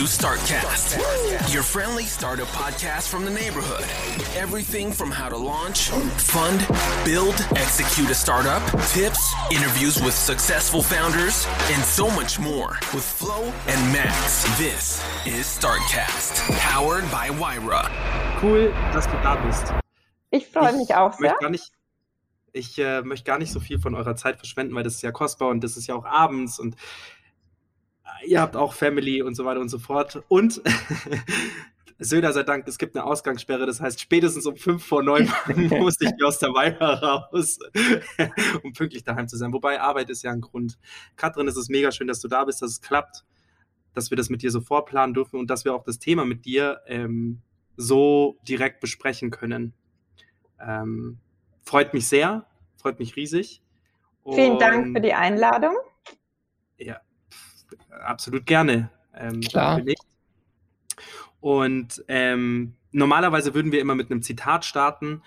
To StartCast, your friendly startup podcast from the neighborhood. Everything from how to launch, fund, build, execute a startup, tips, interviews with successful founders, and so much more with Flo and Max. This is StartCast, powered by Wyra. Cool, dass du da bist. Ich freue mich auch sehr. Möchte gar nicht, ich äh, möchte gar nicht so viel von eurer Zeit verschwenden, weil das ist ja kostbar und das ist ja auch abends und ihr habt auch Family und so weiter und so fort. Und Söder sei Dank, es gibt eine Ausgangssperre, das heißt, spätestens um fünf vor neun muss ich aus der Weiher raus, um pünktlich daheim zu sein. Wobei Arbeit ist ja ein Grund. Katrin, es ist mega schön, dass du da bist, dass es klappt, dass wir das mit dir so vorplanen dürfen und dass wir auch das Thema mit dir ähm, so direkt besprechen können. Ähm, freut mich sehr, freut mich riesig. Vielen Dank für die Einladung. Ja, absolut gerne. Ähm, Klar. Und ähm, normalerweise würden wir immer mit einem Zitat starten,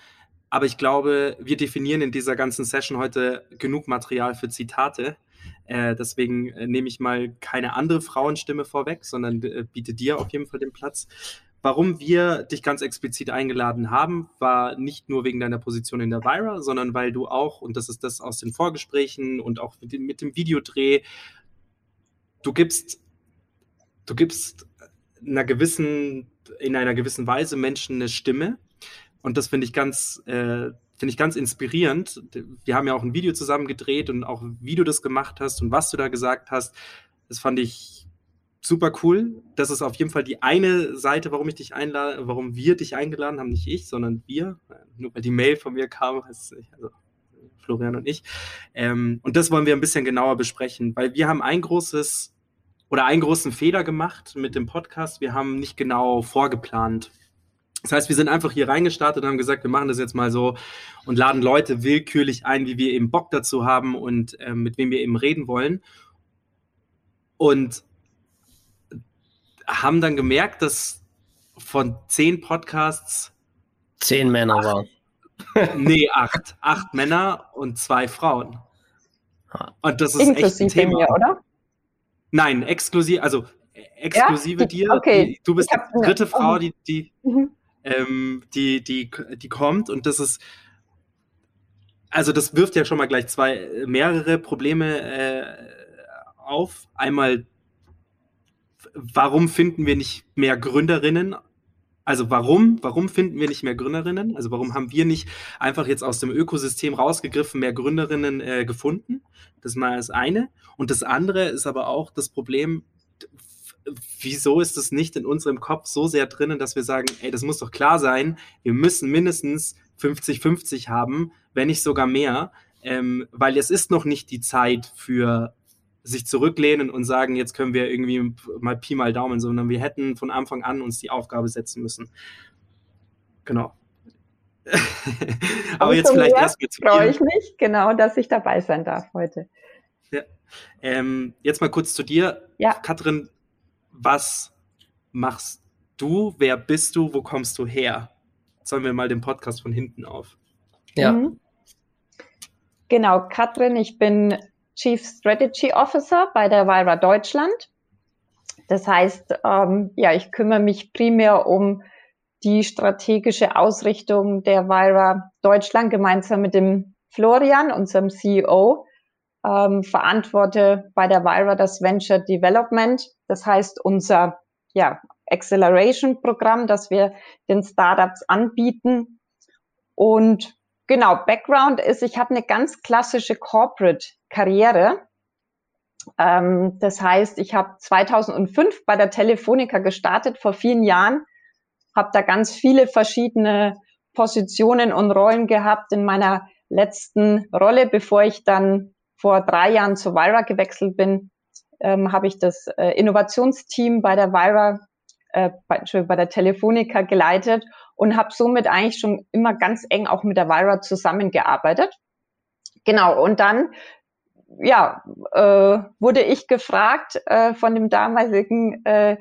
aber ich glaube, wir definieren in dieser ganzen Session heute genug Material für Zitate. Äh, deswegen äh, nehme ich mal keine andere Frauenstimme vorweg, sondern äh, biete dir auf jeden Fall den Platz. Warum wir dich ganz explizit eingeladen haben, war nicht nur wegen deiner Position in der Vira, sondern weil du auch, und das ist das aus den Vorgesprächen und auch mit dem, mit dem Videodreh, du gibst, du gibst einer gewissen, in einer gewissen Weise Menschen eine Stimme. Und das finde ich ganz, äh, finde ich ganz inspirierend. Wir haben ja auch ein Video zusammen gedreht und auch wie du das gemacht hast und was du da gesagt hast. Das fand ich super cool. Das ist auf jeden Fall die eine Seite, warum ich dich einlade, warum wir dich eingeladen haben, nicht ich, sondern wir. Nur weil die Mail von mir kam, also Florian und ich. Ähm, und das wollen wir ein bisschen genauer besprechen, weil wir haben ein großes oder einen großen Fehler gemacht mit dem Podcast. Wir haben nicht genau vorgeplant. Das heißt, wir sind einfach hier reingestartet und haben gesagt, wir machen das jetzt mal so und laden Leute willkürlich ein, wie wir eben Bock dazu haben und äh, mit wem wir eben reden wollen. Und haben dann gemerkt, dass von zehn Podcasts zehn Männer acht, waren. nee, acht. Acht Männer und zwei Frauen. Und das ist Inklusive echt ein Thema. Mir, oder? Nein, exklusiv, also exklusive ja? dir. Okay. Du bist die dritte Frau, die, die, mhm. ähm, die, die, die kommt und das ist, also das wirft ja schon mal gleich zwei, mehrere Probleme äh, auf. Einmal, warum finden wir nicht mehr Gründerinnen also warum, warum finden wir nicht mehr Gründerinnen? Also warum haben wir nicht einfach jetzt aus dem Ökosystem rausgegriffen mehr Gründerinnen äh, gefunden? Das mal das eine. Und das andere ist aber auch das Problem, wieso ist es nicht in unserem Kopf so sehr drinnen, dass wir sagen, ey, das muss doch klar sein, wir müssen mindestens 50-50 haben, wenn nicht sogar mehr, ähm, weil es ist noch nicht die Zeit für sich zurücklehnen und sagen, jetzt können wir irgendwie mal Pi mal Daumen, sondern wir hätten von Anfang an uns die Aufgabe setzen müssen. Genau. Aber jetzt vielleicht erstmal zu freue ich mich, genau, dass ich dabei sein darf heute. Ja. Ähm, jetzt mal kurz zu dir. Ja. Katrin, was machst du? Wer bist du? Wo kommst du her? Sollen wir mal den Podcast von hinten auf? Ja. Mhm. Genau, Katrin, ich bin Chief Strategy Officer bei der Vira Deutschland. Das heißt, ähm, ja, ich kümmere mich primär um die strategische Ausrichtung der Vira Deutschland gemeinsam mit dem Florian, unserem CEO, ähm, verantworte bei der Vira das Venture Development. Das heißt, unser ja, Acceleration Programm, das wir den Startups anbieten. Und genau, Background ist, ich habe eine ganz klassische Corporate Karriere. Ähm, das heißt, ich habe 2005 bei der Telefonica gestartet, vor vielen Jahren, habe da ganz viele verschiedene Positionen und Rollen gehabt in meiner letzten Rolle, bevor ich dann vor drei Jahren zu Vira gewechselt bin, ähm, habe ich das äh, Innovationsteam bei der Vira, äh, bei, der Telefonica geleitet und habe somit eigentlich schon immer ganz eng auch mit der Vira zusammengearbeitet. Genau, und dann ja, äh, wurde ich gefragt äh, von dem damaligen äh,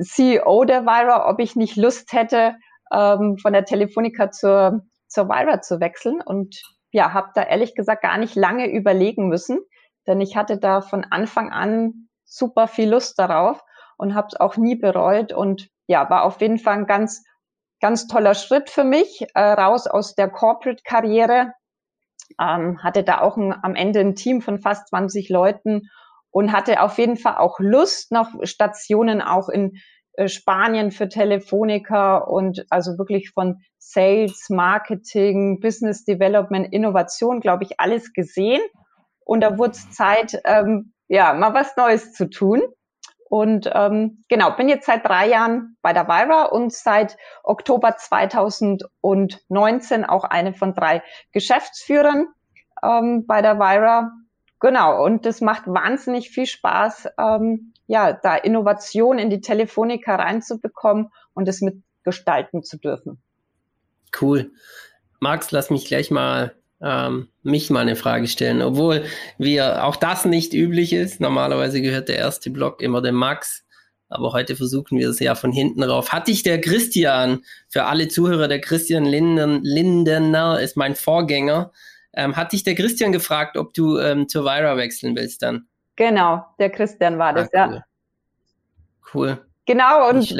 CEO der Vira, ob ich nicht Lust hätte, ähm, von der Telefonica zur, zur Vira zu wechseln. Und ja, habe da ehrlich gesagt gar nicht lange überlegen müssen, denn ich hatte da von Anfang an super viel Lust darauf und habe es auch nie bereut. Und ja, war auf jeden Fall ein ganz, ganz toller Schritt für mich, äh, raus aus der Corporate-Karriere ähm, hatte da auch ein, am Ende ein Team von fast 20 Leuten und hatte auf jeden Fall auch Lust, noch Stationen auch in äh, Spanien für Telefonica und also wirklich von Sales, Marketing, Business Development, Innovation, glaube ich, alles gesehen. Und da wurde es Zeit, ähm, ja, mal was Neues zu tun. Und ähm, genau, bin jetzt seit drei Jahren bei der Vira und seit Oktober 2019 auch eine von drei Geschäftsführern ähm, bei der Vira. Genau, und das macht wahnsinnig viel Spaß, ähm, ja, da Innovation in die Telefonica reinzubekommen und es mitgestalten zu dürfen. Cool. Max, lass mich gleich mal ähm, mich mal eine Frage stellen, obwohl wir auch das nicht üblich ist. Normalerweise gehört der erste Block immer dem Max, aber heute versuchen wir es ja von hinten rauf. Hat dich der Christian, für alle Zuhörer, der Christian Linden, Lindener ist mein Vorgänger, ähm, hat dich der Christian gefragt, ob du ähm, zur Vira wechseln willst dann? Genau, der Christian war das, ah, cool. ja. Cool. Genau, und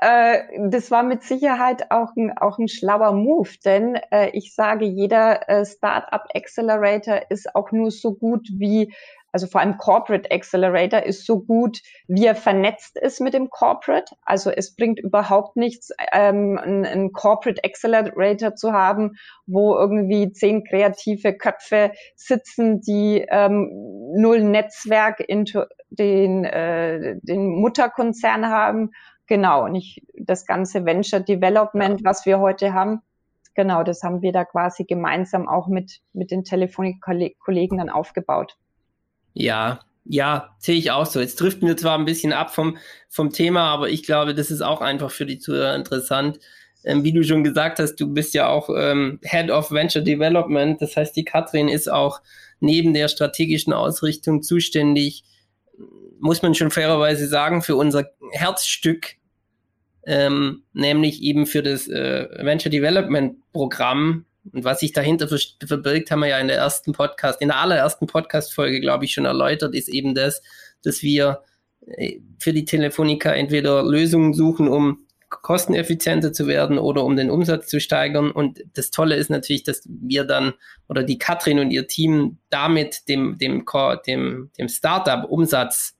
äh, das war mit Sicherheit auch ein, auch ein schlauer Move, denn äh, ich sage, jeder äh, Startup Accelerator ist auch nur so gut wie also vor allem Corporate Accelerator ist so gut, wie er vernetzt ist mit dem Corporate. Also es bringt überhaupt nichts, ähm, einen, Corporate Accelerator zu haben, wo irgendwie zehn kreative Köpfe sitzen, die ähm, null Netzwerk into den, äh, den Mutterkonzern haben Genau, nicht das ganze Venture Development, was wir heute haben. Genau, das haben wir da quasi gemeinsam auch mit, mit den Telefonik-Kollegen dann aufgebaut. Ja, Ja, sehe ich auch so. Jetzt trifft mir zwar ein bisschen ab vom, vom Thema, aber ich glaube, das ist auch einfach für die Zuhörer interessant. Ähm, wie du schon gesagt hast, du bist ja auch ähm, Head of Venture Development. Das heißt, die Katrin ist auch neben der strategischen Ausrichtung zuständig, muss man schon fairerweise sagen, für unser Herzstück, ähm, nämlich eben für das äh, Venture Development Programm, und was sich dahinter verbirgt, haben wir ja in der ersten Podcast, in der allerersten Podcast-Folge, glaube ich, schon erläutert, ist eben das, dass wir äh, für die Telefonica entweder Lösungen suchen, um kosteneffizienter zu werden oder um den Umsatz zu steigern. Und das Tolle ist natürlich, dass wir dann oder die Katrin und ihr Team damit dem, dem, dem, dem Startup-Umsatz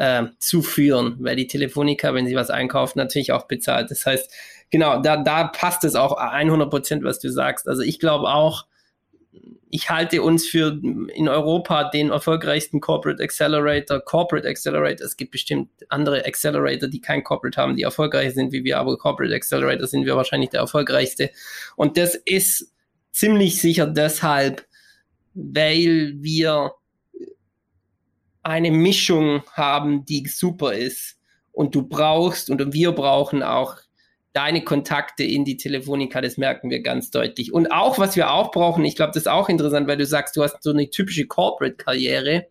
äh, zuführen, weil die Telefonica, wenn sie was einkauft, natürlich auch bezahlt. Das heißt, genau, da, da passt es auch 100 Prozent, was du sagst. Also ich glaube auch, ich halte uns für in Europa den erfolgreichsten Corporate Accelerator, Corporate Accelerator. Es gibt bestimmt andere Accelerator, die kein Corporate haben, die erfolgreich sind wie wir, aber Corporate Accelerator sind wir wahrscheinlich der erfolgreichste. Und das ist ziemlich sicher deshalb, weil wir eine Mischung haben, die super ist. Und du brauchst und wir brauchen auch deine Kontakte in die Telefonica, das merken wir ganz deutlich. Und auch, was wir auch brauchen, ich glaube, das ist auch interessant, weil du sagst, du hast so eine typische Corporate-Karriere.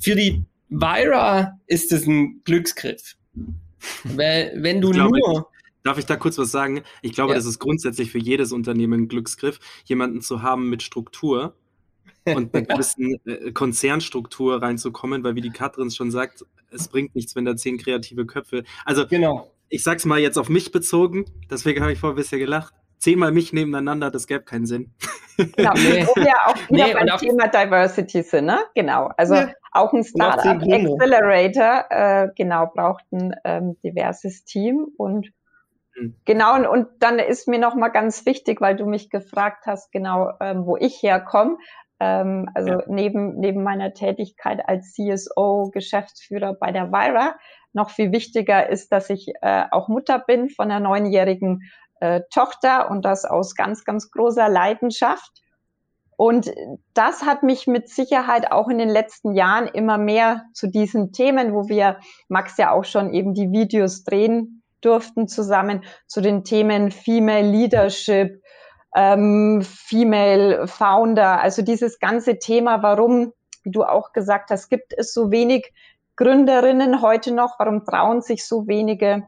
Für die Vira ist das ein Glücksgriff. weil, wenn du glaube, nur. Darf ich da kurz was sagen? Ich glaube, ja. das ist grundsätzlich für jedes Unternehmen ein Glücksgriff, jemanden zu haben mit Struktur und einer gewissen äh, Konzernstruktur reinzukommen, weil wie die Katrin schon sagt, es bringt nichts, wenn da zehn kreative Köpfe. Also genau ich sag's mal jetzt auf mich bezogen, deswegen habe ich vorher ein bisschen gelacht. Zehnmal mich nebeneinander, das gäbe keinen Sinn. Genau, nee. wo wir auch wieder nee, beim Thema Diversity sind, ne? Genau. Also ja. auch ein Startup Accelerator, äh, genau, braucht ein ähm, diverses Team und mhm. Genau, und, und dann ist mir noch mal ganz wichtig, weil du mich gefragt hast, genau, ähm, wo ich herkomme. Ähm, also ja. neben, neben meiner Tätigkeit als CSO, Geschäftsführer bei der Vira, noch viel wichtiger ist, dass ich äh, auch Mutter bin von einer neunjährigen äh, Tochter und das aus ganz, ganz großer Leidenschaft. Und das hat mich mit Sicherheit auch in den letzten Jahren immer mehr zu diesen Themen, wo wir, Max ja auch schon eben die Videos drehen durften zusammen, zu den Themen Female Leadership, ähm, Female Founder, also dieses ganze Thema, warum, wie du auch gesagt hast, gibt es so wenig Gründerinnen heute noch? Warum trauen sich so wenige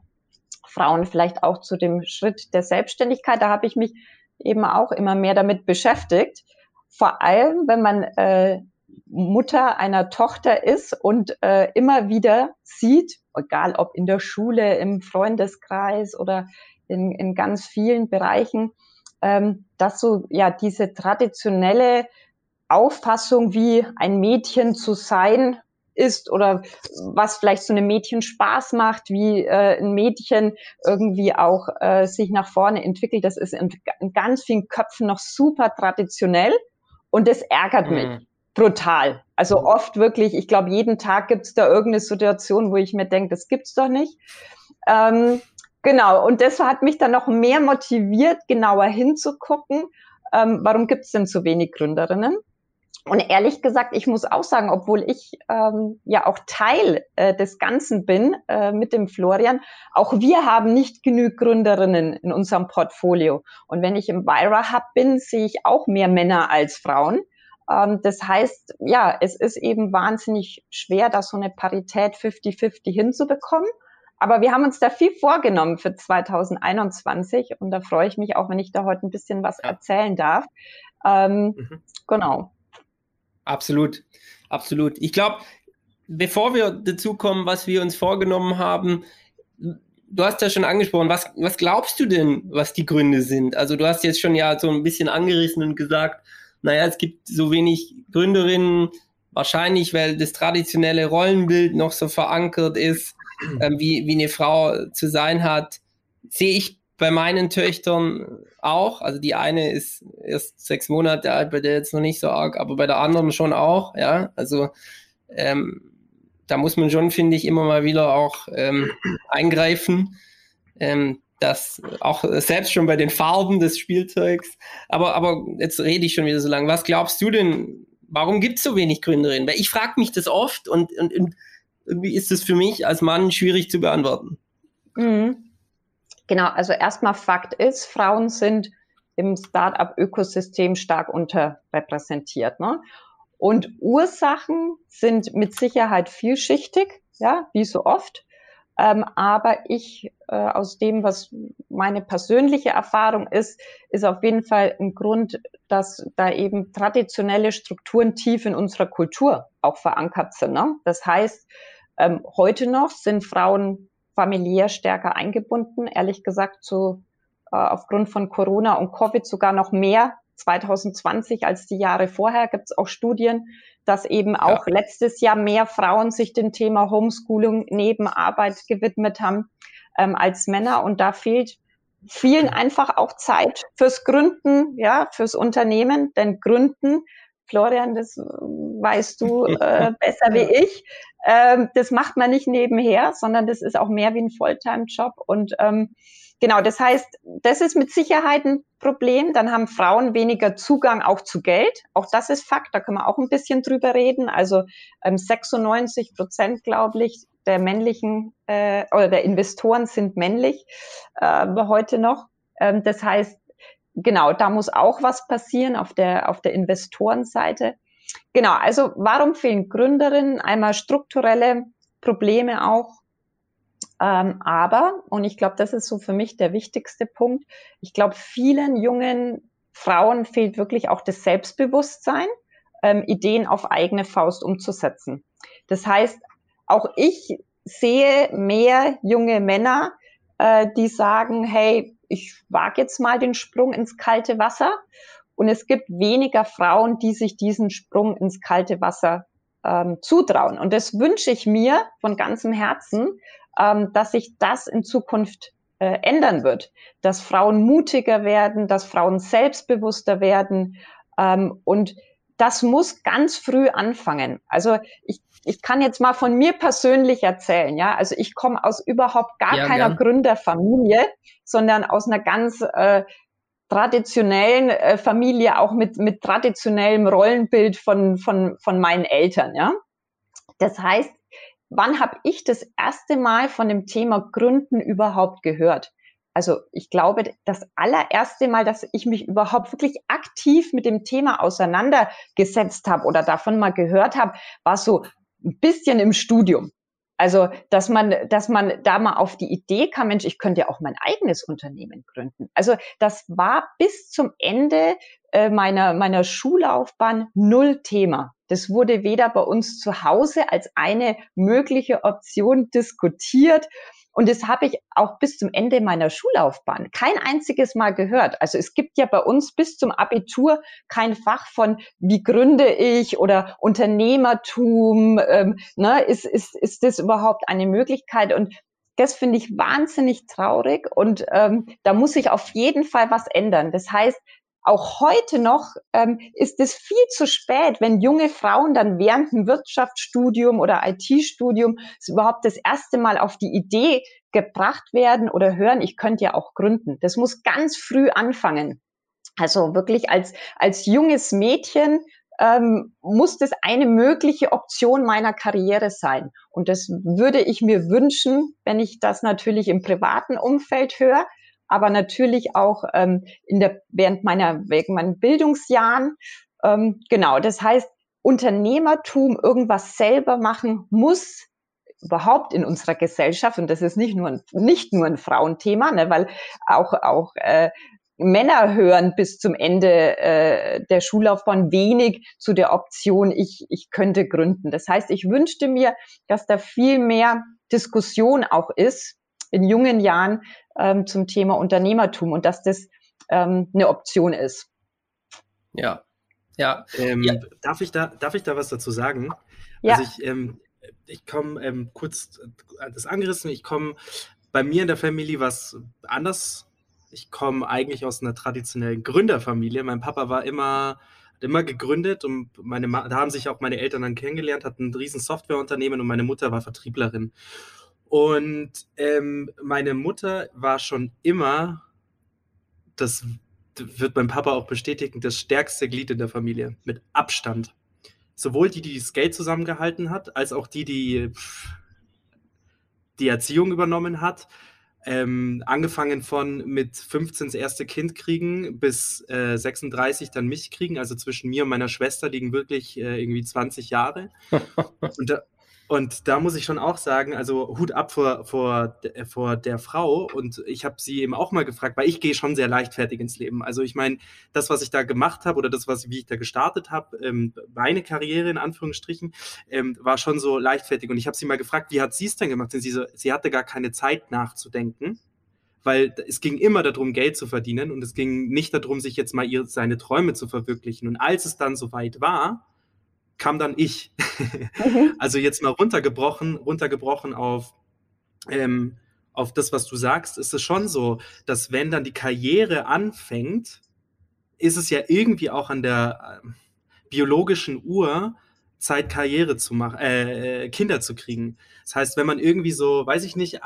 Frauen vielleicht auch zu dem Schritt der Selbstständigkeit? Da habe ich mich eben auch immer mehr damit beschäftigt. Vor allem, wenn man äh, Mutter einer Tochter ist und äh, immer wieder sieht, egal ob in der Schule, im Freundeskreis oder in, in ganz vielen Bereichen, ähm, dass so ja diese traditionelle Auffassung, wie ein Mädchen zu sein, ist oder was vielleicht so einem Mädchen Spaß macht, wie äh, ein Mädchen irgendwie auch äh, sich nach vorne entwickelt. Das ist in, in ganz vielen Köpfen noch super traditionell und das ärgert mhm. mich brutal. Also mhm. oft wirklich, ich glaube, jeden Tag gibt es da irgendeine Situation, wo ich mir denke, das gibt's doch nicht. Ähm, genau, und das hat mich dann noch mehr motiviert, genauer hinzugucken. Ähm, warum gibt es denn so wenig Gründerinnen? Und ehrlich gesagt, ich muss auch sagen, obwohl ich ähm, ja auch Teil äh, des Ganzen bin äh, mit dem Florian, auch wir haben nicht genug Gründerinnen in unserem Portfolio. Und wenn ich im Vira Hub bin, sehe ich auch mehr Männer als Frauen. Ähm, das heißt, ja, es ist eben wahnsinnig schwer, da so eine Parität 50-50 hinzubekommen. Aber wir haben uns da viel vorgenommen für 2021 und da freue ich mich auch, wenn ich da heute ein bisschen was erzählen darf. Ähm, mhm. Genau. Absolut, absolut. Ich glaube, bevor wir dazu kommen, was wir uns vorgenommen haben, du hast ja schon angesprochen, was, was glaubst du denn, was die Gründe sind? Also du hast jetzt schon ja so ein bisschen angerissen und gesagt, naja, es gibt so wenig Gründerinnen, wahrscheinlich, weil das traditionelle Rollenbild noch so verankert ist, äh, wie, wie eine Frau zu sein hat. Sehe ich bei meinen Töchtern auch. Also die eine ist erst sechs Monate alt, bei der jetzt noch nicht so arg, aber bei der anderen schon auch, ja. Also ähm, da muss man schon, finde ich, immer mal wieder auch ähm, eingreifen. Ähm, das auch selbst schon bei den Farben des Spielzeugs. Aber, aber jetzt rede ich schon wieder so lange. Was glaubst du denn, warum gibt es so wenig Gründerinnen? Weil ich frage mich das oft und, und, und ist das für mich als Mann schwierig zu beantworten. Mhm. Genau, also erstmal Fakt ist, Frauen sind im Startup-Ökosystem stark unterrepräsentiert. Ne? Und Ursachen sind mit Sicherheit vielschichtig, ja, wie so oft. Ähm, aber ich, äh, aus dem, was meine persönliche Erfahrung ist, ist auf jeden Fall ein Grund, dass da eben traditionelle Strukturen tief in unserer Kultur auch verankert sind. Ne? Das heißt, ähm, heute noch sind Frauen familiär stärker eingebunden, ehrlich gesagt, zu, äh, aufgrund von Corona und Covid sogar noch mehr 2020 als die Jahre vorher. Gibt es auch Studien, dass eben auch ja. letztes Jahr mehr Frauen sich dem Thema Homeschooling neben Arbeit gewidmet haben ähm, als Männer. Und da fehlt vielen einfach auch Zeit fürs Gründen, ja, fürs Unternehmen. Denn Gründen, Florian, das weißt du äh, besser wie ich, ähm, das macht man nicht nebenher, sondern das ist auch mehr wie ein Volltime-Job. Und ähm, Genau, das heißt, das ist mit Sicherheit ein Problem. Dann haben Frauen weniger Zugang auch zu Geld. Auch das ist Fakt, da können wir auch ein bisschen drüber reden. Also ähm, 96 Prozent, glaube ich, der männlichen äh, oder der Investoren sind männlich äh, heute noch. Ähm, das heißt, genau, da muss auch was passieren auf der, auf der Investorenseite. Genau, also warum fehlen Gründerinnen? Einmal strukturelle Probleme auch ähm, aber, und ich glaube, das ist so für mich der wichtigste Punkt, ich glaube, vielen jungen Frauen fehlt wirklich auch das Selbstbewusstsein, ähm, Ideen auf eigene Faust umzusetzen. Das heißt, auch ich sehe mehr junge Männer, äh, die sagen, hey, ich wage jetzt mal den Sprung ins kalte Wasser. Und es gibt weniger Frauen, die sich diesen Sprung ins kalte Wasser ähm, zutrauen. Und das wünsche ich mir von ganzem Herzen, ähm, dass sich das in Zukunft äh, ändern wird, dass Frauen mutiger werden, dass Frauen selbstbewusster werden ähm, und das muss ganz früh anfangen. Also ich, ich kann jetzt mal von mir persönlich erzählen, ja. Also ich komme aus überhaupt gar ja, keiner gern. Gründerfamilie, sondern aus einer ganz äh, traditionellen äh, Familie, auch mit, mit traditionellem Rollenbild von, von, von meinen Eltern, ja. Das heißt, wann habe ich das erste Mal von dem Thema Gründen überhaupt gehört? Also ich glaube, das allererste Mal, dass ich mich überhaupt wirklich aktiv mit dem Thema auseinandergesetzt habe oder davon mal gehört habe, war so ein bisschen im Studium. Also, dass man, dass man da mal auf die Idee kam, Mensch, ich könnte ja auch mein eigenes Unternehmen gründen. Also, das war bis zum Ende äh, meiner, meiner Schullaufbahn null Thema. Das wurde weder bei uns zu Hause als eine mögliche Option diskutiert. Und das habe ich auch bis zum Ende meiner Schullaufbahn kein einziges Mal gehört. Also es gibt ja bei uns bis zum Abitur kein Fach von, wie gründe ich oder Unternehmertum. Ähm, ne, ist, ist, ist das überhaupt eine Möglichkeit? Und das finde ich wahnsinnig traurig und ähm, da muss sich auf jeden Fall was ändern. Das heißt, auch heute noch ähm, ist es viel zu spät, wenn junge Frauen dann während dem Wirtschaftsstudium oder IT-Studium überhaupt das erste Mal auf die Idee gebracht werden oder hören, ich könnte ja auch gründen. Das muss ganz früh anfangen. Also wirklich als, als junges Mädchen ähm, muss das eine mögliche Option meiner Karriere sein. Und das würde ich mir wünschen, wenn ich das natürlich im privaten Umfeld höre aber natürlich auch ähm, in der, während meiner, wegen meinen Bildungsjahren. Ähm, genau, das heißt, Unternehmertum, irgendwas selber machen, muss überhaupt in unserer Gesellschaft, und das ist nicht nur ein, nicht nur ein Frauenthema, ne, weil auch, auch äh, Männer hören bis zum Ende äh, der Schullaufbahn wenig zu der Option, ich, ich könnte gründen. Das heißt, ich wünschte mir, dass da viel mehr Diskussion auch ist in jungen Jahren ähm, zum Thema Unternehmertum und dass das ähm, eine Option ist. Ja, ja. Ähm, ja. Darf, ich da, darf ich da was dazu sagen? Ja. Also ich, ähm, ich komme ähm, kurz äh, das angerissen, ich komme bei mir in der Familie was anders. Ich komme eigentlich aus einer traditionellen Gründerfamilie. Mein Papa war immer immer gegründet und meine da haben sich auch meine Eltern dann kennengelernt, hatten ein riesen Softwareunternehmen und meine Mutter war Vertrieblerin. Und ähm, meine Mutter war schon immer, das wird mein Papa auch bestätigen, das stärkste Glied in der Familie, mit Abstand. sowohl die, die das Geld zusammengehalten hat, als auch die, die die Erziehung übernommen hat. Ähm, angefangen von mit 15 das erste Kind kriegen bis äh, 36 dann mich kriegen. Also zwischen mir und meiner Schwester liegen wirklich äh, irgendwie 20 Jahre. und da, und da muss ich schon auch sagen, also Hut ab vor, vor, vor der Frau. Und ich habe sie eben auch mal gefragt, weil ich gehe schon sehr leichtfertig ins Leben. Also ich meine, das, was ich da gemacht habe oder das, was wie ich da gestartet habe, ähm, meine Karriere in Anführungsstrichen, ähm, war schon so leichtfertig. Und ich habe sie mal gefragt, wie hat sie es denn gemacht? Und sie, so, sie hatte gar keine Zeit nachzudenken weil es ging immer darum, Geld zu verdienen und es ging nicht darum, sich jetzt mal ihr, seine Träume zu verwirklichen. Und als es dann soweit war, kam dann ich. Mhm. Also jetzt mal runtergebrochen, runtergebrochen auf, ähm, auf das, was du sagst, ist es schon so, dass wenn dann die Karriere anfängt, ist es ja irgendwie auch an der äh, biologischen Uhr, Zeit Karriere zu machen, äh, Kinder zu kriegen. Das heißt, wenn man irgendwie so, weiß ich nicht, äh,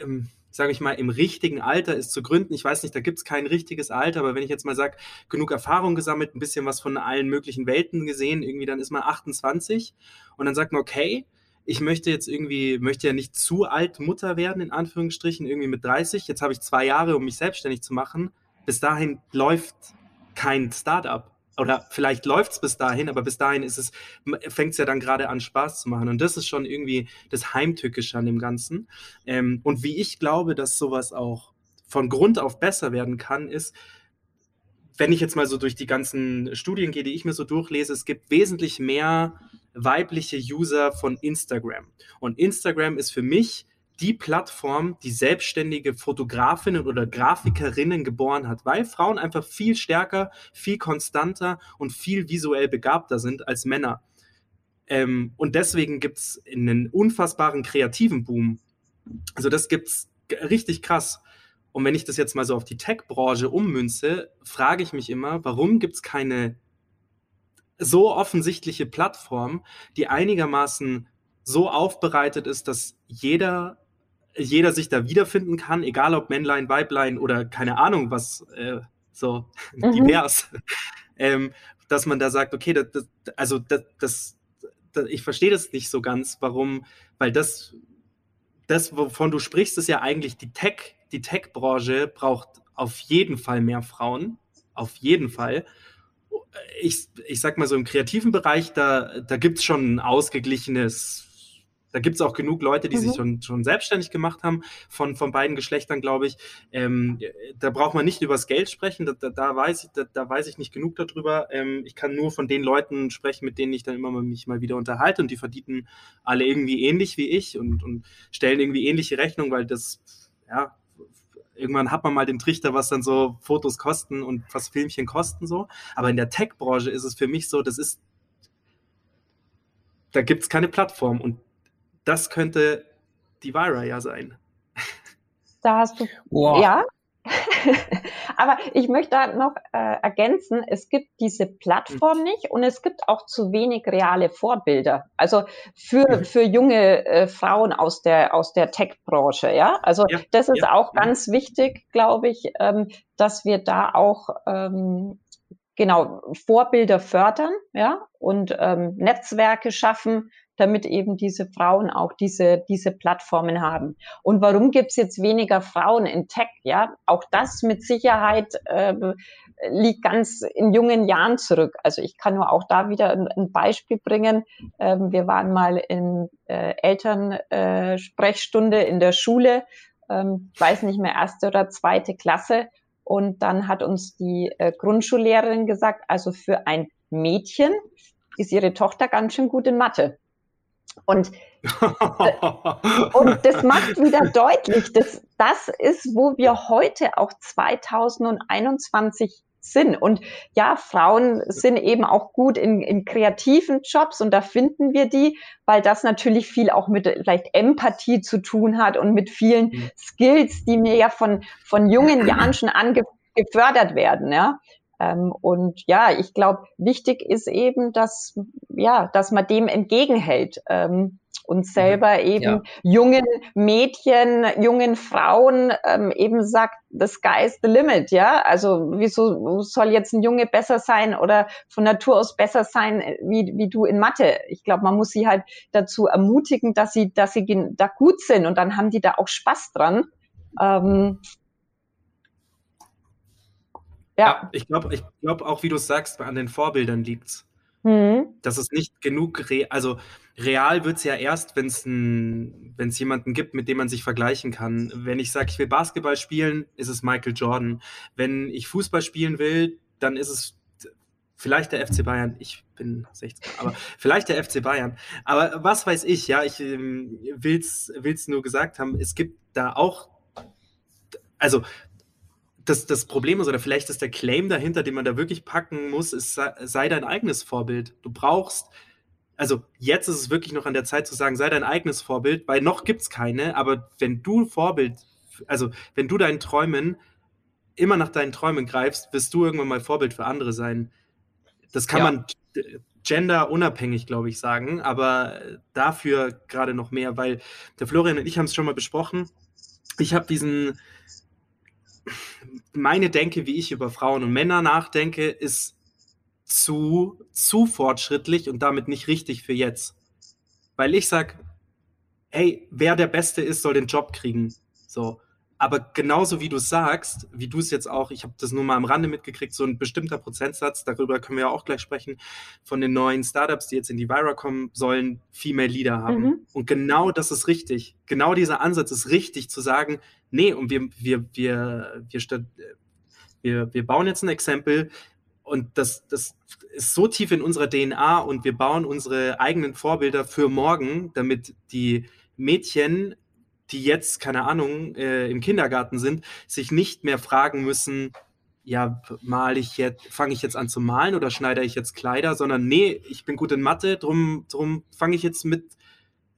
ähm, sage ich mal, im richtigen Alter ist zu gründen. Ich weiß nicht, da gibt es kein richtiges Alter, aber wenn ich jetzt mal sage, genug Erfahrung gesammelt, ein bisschen was von allen möglichen Welten gesehen, irgendwie dann ist man 28 und dann sagt man, okay, ich möchte jetzt irgendwie, möchte ja nicht zu alt Mutter werden, in Anführungsstrichen, irgendwie mit 30. Jetzt habe ich zwei Jahre, um mich selbstständig zu machen. Bis dahin läuft kein Startup oder vielleicht läuft es bis dahin, aber bis dahin ist es, fängt es ja dann gerade an, Spaß zu machen. Und das ist schon irgendwie das Heimtückische an dem Ganzen. Ähm, und wie ich glaube, dass sowas auch von Grund auf besser werden kann, ist, wenn ich jetzt mal so durch die ganzen Studien gehe, die ich mir so durchlese, es gibt wesentlich mehr weibliche User von Instagram. Und Instagram ist für mich die Plattform, die selbstständige Fotografinnen oder Grafikerinnen geboren hat, weil Frauen einfach viel stärker, viel konstanter und viel visuell begabter sind als Männer. Ähm, und deswegen gibt es einen unfassbaren kreativen Boom. Also das gibt es richtig krass. Und wenn ich das jetzt mal so auf die Tech-Branche ummünze, frage ich mich immer, warum gibt es keine so offensichtliche Plattform, die einigermaßen so aufbereitet ist, dass jeder jeder sich da wiederfinden kann, egal ob Männlein, Weiblein oder keine Ahnung was, äh, so mhm. divers, ähm, dass man da sagt, okay, das, das, also das, das, ich verstehe das nicht so ganz, warum, weil das, das, wovon du sprichst, ist ja eigentlich die Tech, die Tech-Branche braucht auf jeden Fall mehr Frauen, auf jeden Fall. Ich, ich sag mal so im kreativen Bereich, da, da gibt es schon ein ausgeglichenes da gibt es auch genug Leute, die mhm. sich schon, schon selbstständig gemacht haben, von, von beiden Geschlechtern, glaube ich. Ähm, da braucht man nicht über das Geld sprechen, da, da, da weiß ich, da, da, weiß ich nicht genug darüber. Ähm, ich kann nur von den Leuten sprechen, mit denen ich dann immer mal, mich mal wieder unterhalte und die verdienen alle irgendwie ähnlich wie ich und, und stellen irgendwie ähnliche Rechnungen, weil das, ja, irgendwann hat man mal den Trichter, was dann so Fotos kosten und was Filmchen kosten so. Aber in der Tech-Branche ist es für mich so, das ist, da gibt es keine Plattform und das könnte die Vira ja sein. Da hast du. Wow. Ja. Aber ich möchte da noch äh, ergänzen, es gibt diese Plattform mhm. nicht und es gibt auch zu wenig reale Vorbilder. Also für, mhm. für junge äh, Frauen aus der, aus der Tech-Branche, ja. Also ja, das ist ja, auch ja. ganz wichtig, glaube ich, ähm, dass wir da auch ähm, genau Vorbilder fördern, ja, und ähm, Netzwerke schaffen, damit eben diese Frauen auch diese, diese Plattformen haben. Und warum gibt's jetzt weniger Frauen in Tech? Ja, auch das mit Sicherheit äh, liegt ganz in jungen Jahren zurück. Also ich kann nur auch da wieder ein, ein Beispiel bringen. Ähm, wir waren mal in äh, Elternsprechstunde in der Schule, ähm, ich weiß nicht mehr, erste oder zweite Klasse. Und dann hat uns die äh, Grundschullehrerin gesagt, also für ein Mädchen ist ihre Tochter ganz schön gut in Mathe. Und, und das macht wieder deutlich, dass das ist, wo wir heute auch 2021 sind. Und ja, Frauen sind eben auch gut in, in kreativen Jobs und da finden wir die, weil das natürlich viel auch mit vielleicht Empathie zu tun hat und mit vielen mhm. Skills, die mir ja von, von jungen Jahren schon angefördert werden, ja. Ähm, und ja, ich glaube, wichtig ist eben, dass, ja, dass man dem entgegenhält. Ähm, und selber eben ja. jungen Mädchen, jungen Frauen ähm, eben sagt, the sky is the limit, ja. Also wieso soll jetzt ein Junge besser sein oder von Natur aus besser sein wie, wie du in Mathe? Ich glaube, man muss sie halt dazu ermutigen, dass sie, dass sie da gut sind und dann haben die da auch Spaß dran. Ähm, ja. ja. Ich glaube ich glaub auch, wie du sagst, an den Vorbildern liegt's. Mhm. Das ist nicht genug, re also real wird es ja erst, wenn es jemanden gibt, mit dem man sich vergleichen kann. Wenn ich sage, ich will Basketball spielen, ist es Michael Jordan. Wenn ich Fußball spielen will, dann ist es vielleicht der FC Bayern. Ich bin 16, aber vielleicht der FC Bayern. Aber was weiß ich, ja, ich ähm, will es nur gesagt haben, es gibt da auch, also das, das Problem ist, oder vielleicht ist der Claim dahinter, den man da wirklich packen muss, ist, sei dein eigenes Vorbild. Du brauchst, also jetzt ist es wirklich noch an der Zeit zu sagen, sei dein eigenes Vorbild, weil noch gibt es keine, aber wenn du Vorbild, also wenn du deinen Träumen immer nach deinen Träumen greifst, wirst du irgendwann mal Vorbild für andere sein. Das kann ja. man genderunabhängig, glaube ich, sagen, aber dafür gerade noch mehr, weil der Florian und ich haben es schon mal besprochen. Ich habe diesen, meine Denke, wie ich über Frauen und Männer nachdenke, ist zu, zu fortschrittlich und damit nicht richtig für jetzt. Weil ich sage, hey, wer der Beste ist, soll den Job kriegen. So. Aber genauso wie du sagst, wie du es jetzt auch, ich habe das nur mal am Rande mitgekriegt, so ein bestimmter Prozentsatz, darüber können wir ja auch gleich sprechen, von den neuen Startups, die jetzt in die Vira kommen, sollen Female Leader haben. Mhm. Und genau das ist richtig. Genau dieser Ansatz ist richtig, zu sagen, nee, und wir, wir, wir, wir, wir, wir bauen jetzt ein Exempel, und das, das ist so tief in unserer DNA und wir bauen unsere eigenen Vorbilder für morgen, damit die Mädchen die jetzt, keine Ahnung, äh, im Kindergarten sind, sich nicht mehr fragen müssen, ja, male ich jetzt, fange ich jetzt an zu malen oder schneide ich jetzt Kleider, sondern nee, ich bin gut in Mathe, drum, drum fange ich jetzt mit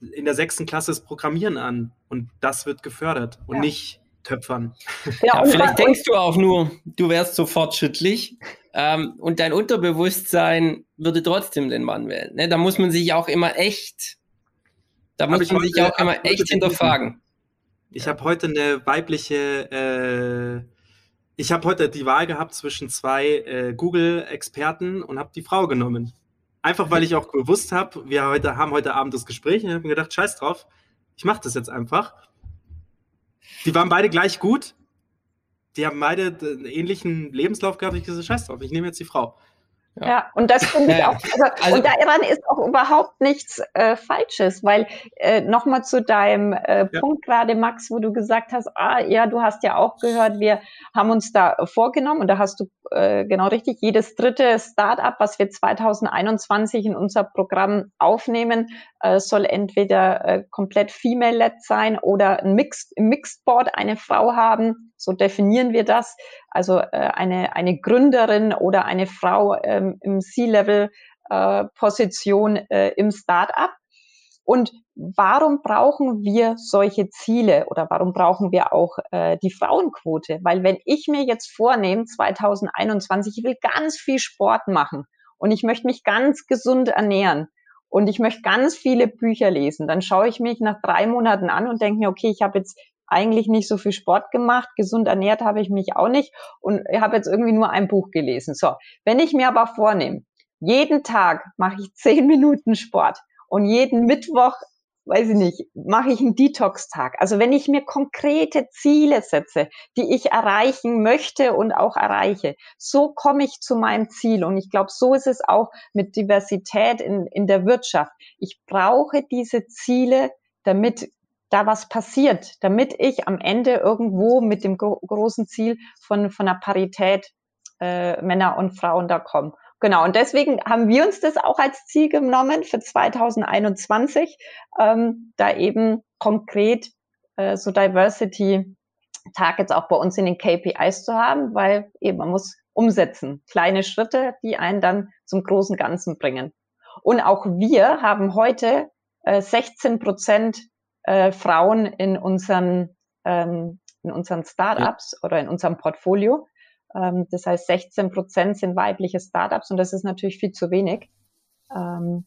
in der sechsten Klasse das Programmieren an und das wird gefördert und ja. nicht Töpfern. Ja, ja vielleicht denkst du auch nur, du wärst so fortschrittlich ähm, und dein Unterbewusstsein würde trotzdem den Mann wählen. Ne? Da muss man sich auch immer echt da muss man sich auch immer echt hinterfragen. Ich habe heute eine weibliche, äh, ich habe heute die Wahl gehabt zwischen zwei äh, Google-Experten und habe die Frau genommen. Einfach weil ich auch gewusst habe, wir heute, haben heute Abend das Gespräch und ich habe mir gedacht, scheiß drauf, ich mache das jetzt einfach. Die waren beide gleich gut. Die haben beide einen ähnlichen Lebenslauf gehabt. Ich gesagt, scheiß drauf, ich nehme jetzt die Frau. Ja. ja. und das finde ich auch, also, also, und daran ist auch überhaupt nichts äh, Falsches, weil äh, nochmal zu deinem äh, ja. Punkt gerade, Max, wo du gesagt hast, ah ja, du hast ja auch gehört, wir haben uns da vorgenommen und da hast du äh, genau richtig, jedes dritte Startup, was wir 2021 in unser Programm aufnehmen, äh, soll entweder äh, komplett female-led sein oder ein Mixed, im Mixed Board eine Frau haben, so definieren wir das. Also äh, eine, eine Gründerin oder eine Frau ähm, im C-Level-Position äh, äh, im Startup. Und warum brauchen wir solche Ziele oder warum brauchen wir auch äh, die Frauenquote? Weil wenn ich mir jetzt vornehme, 2021, ich will ganz viel Sport machen und ich möchte mich ganz gesund ernähren und ich möchte ganz viele Bücher lesen, dann schaue ich mich nach drei Monaten an und denke mir, okay, ich habe jetzt eigentlich nicht so viel Sport gemacht, gesund ernährt habe ich mich auch nicht und habe jetzt irgendwie nur ein Buch gelesen. So, wenn ich mir aber vornehme, jeden Tag mache ich zehn Minuten Sport und jeden Mittwoch, weiß ich nicht, mache ich einen Detox-Tag. Also wenn ich mir konkrete Ziele setze, die ich erreichen möchte und auch erreiche, so komme ich zu meinem Ziel. Und ich glaube, so ist es auch mit Diversität in, in der Wirtschaft. Ich brauche diese Ziele, damit da was passiert, damit ich am Ende irgendwo mit dem gro großen Ziel von, von der Parität äh, Männer und Frauen da komme. Genau, und deswegen haben wir uns das auch als Ziel genommen für 2021, ähm, da eben konkret äh, so Diversity Targets auch bei uns in den KPIs zu haben, weil eben man muss umsetzen. Kleine Schritte, die einen dann zum großen Ganzen bringen. Und auch wir haben heute äh, 16 Prozent äh, Frauen in unseren, ähm, in unseren Startups ja. oder in unserem Portfolio. Ähm, das heißt, 16 Prozent sind weibliche Startups und das ist natürlich viel zu wenig. Ähm,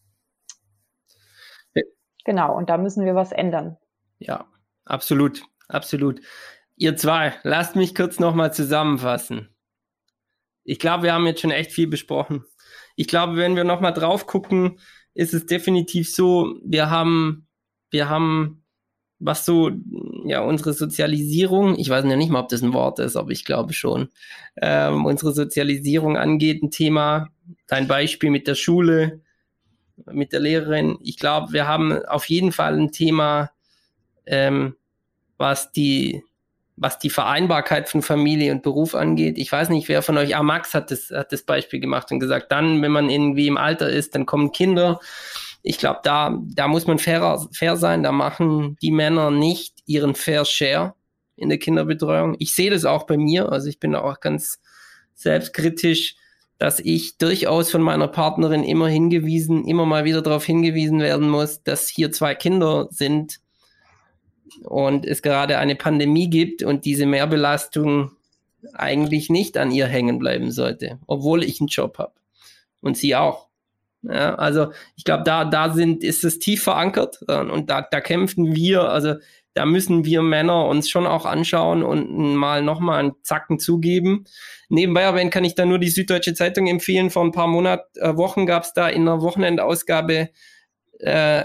genau, und da müssen wir was ändern. Ja, absolut, absolut. Ihr zwei, lasst mich kurz nochmal zusammenfassen. Ich glaube, wir haben jetzt schon echt viel besprochen. Ich glaube, wenn wir nochmal drauf gucken, ist es definitiv so, wir haben, wir haben, was so, ja, unsere Sozialisierung, ich weiß ja nicht mal, ob das ein Wort ist, aber ich glaube schon, ähm, unsere Sozialisierung angeht, ein Thema, dein Beispiel mit der Schule, mit der Lehrerin. Ich glaube, wir haben auf jeden Fall ein Thema, ähm, was die was die Vereinbarkeit von Familie und Beruf angeht. Ich weiß nicht, wer von euch, ah, Max hat das, hat das Beispiel gemacht und gesagt, dann, wenn man irgendwie im Alter ist, dann kommen Kinder. Ich glaube, da, da muss man fairer, fair sein. Da machen die Männer nicht ihren Fair Share in der Kinderbetreuung. Ich sehe das auch bei mir. Also ich bin auch ganz selbstkritisch, dass ich durchaus von meiner Partnerin immer hingewiesen, immer mal wieder darauf hingewiesen werden muss, dass hier zwei Kinder sind, und es gerade eine Pandemie gibt und diese Mehrbelastung eigentlich nicht an ihr hängen bleiben sollte, obwohl ich einen Job habe. Und sie auch. Ja, also ich glaube, da, da sind, ist es tief verankert äh, und da, da kämpfen wir, also da müssen wir Männer uns schon auch anschauen und mal nochmal einen Zacken zugeben. Nebenbei erwähnt kann ich da nur die Süddeutsche Zeitung empfehlen. Vor ein paar Monaten, äh, Wochen gab es da in einer Wochenendausgabe äh,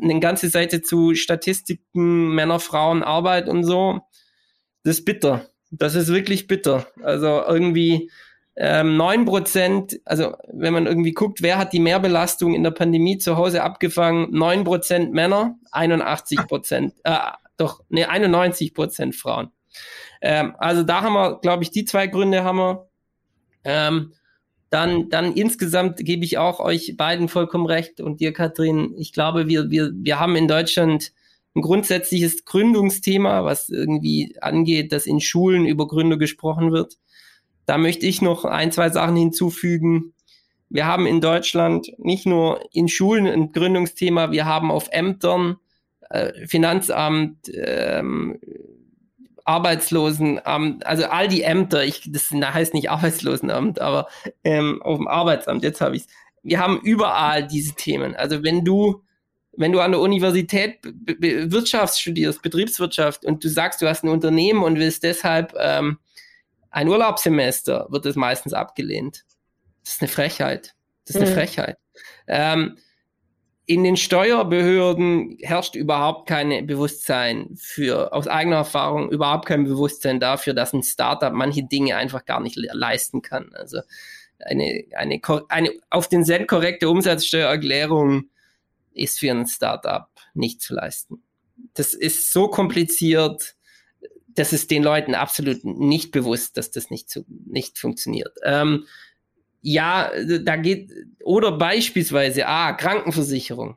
eine ganze Seite zu Statistiken, Männer, Frauen, Arbeit und so. Das ist bitter. Das ist wirklich bitter. Also irgendwie ähm, 9%, also wenn man irgendwie guckt, wer hat die Mehrbelastung in der Pandemie zu Hause abgefangen? 9% Männer, 81%, äh, doch, ne, 91% Frauen. Ähm, also da haben wir, glaube ich, die zwei Gründe haben wir. Ähm, dann, dann insgesamt gebe ich auch euch beiden vollkommen recht und dir, Katrin. Ich glaube, wir, wir, wir haben in Deutschland ein grundsätzliches Gründungsthema, was irgendwie angeht, dass in Schulen über Gründer gesprochen wird. Da möchte ich noch ein, zwei Sachen hinzufügen. Wir haben in Deutschland nicht nur in Schulen ein Gründungsthema, wir haben auf Ämtern, äh, Finanzamt, ähm, Arbeitslosenamt, also all die Ämter, ich, das heißt nicht Arbeitslosenamt, aber ähm, auf dem Arbeitsamt, jetzt habe ich es. Wir haben überall diese Themen. Also wenn du, wenn du an der Universität Wirtschaft studierst, Betriebswirtschaft, und du sagst, du hast ein Unternehmen und willst deshalb ähm, ein Urlaubssemester, wird das meistens abgelehnt. Das ist eine Frechheit. Das ist eine mhm. Frechheit. Ähm, in den Steuerbehörden herrscht überhaupt kein Bewusstsein für, aus eigener Erfahrung, überhaupt kein Bewusstsein dafür, dass ein Startup manche Dinge einfach gar nicht leisten kann. Also eine, eine, eine auf den Cent korrekte Umsatzsteuererklärung ist für ein Startup nicht zu leisten. Das ist so kompliziert, das ist den Leuten absolut nicht bewusst, dass das nicht, zu, nicht funktioniert. Ähm, ja, da geht, oder beispielsweise, ah, Krankenversicherung.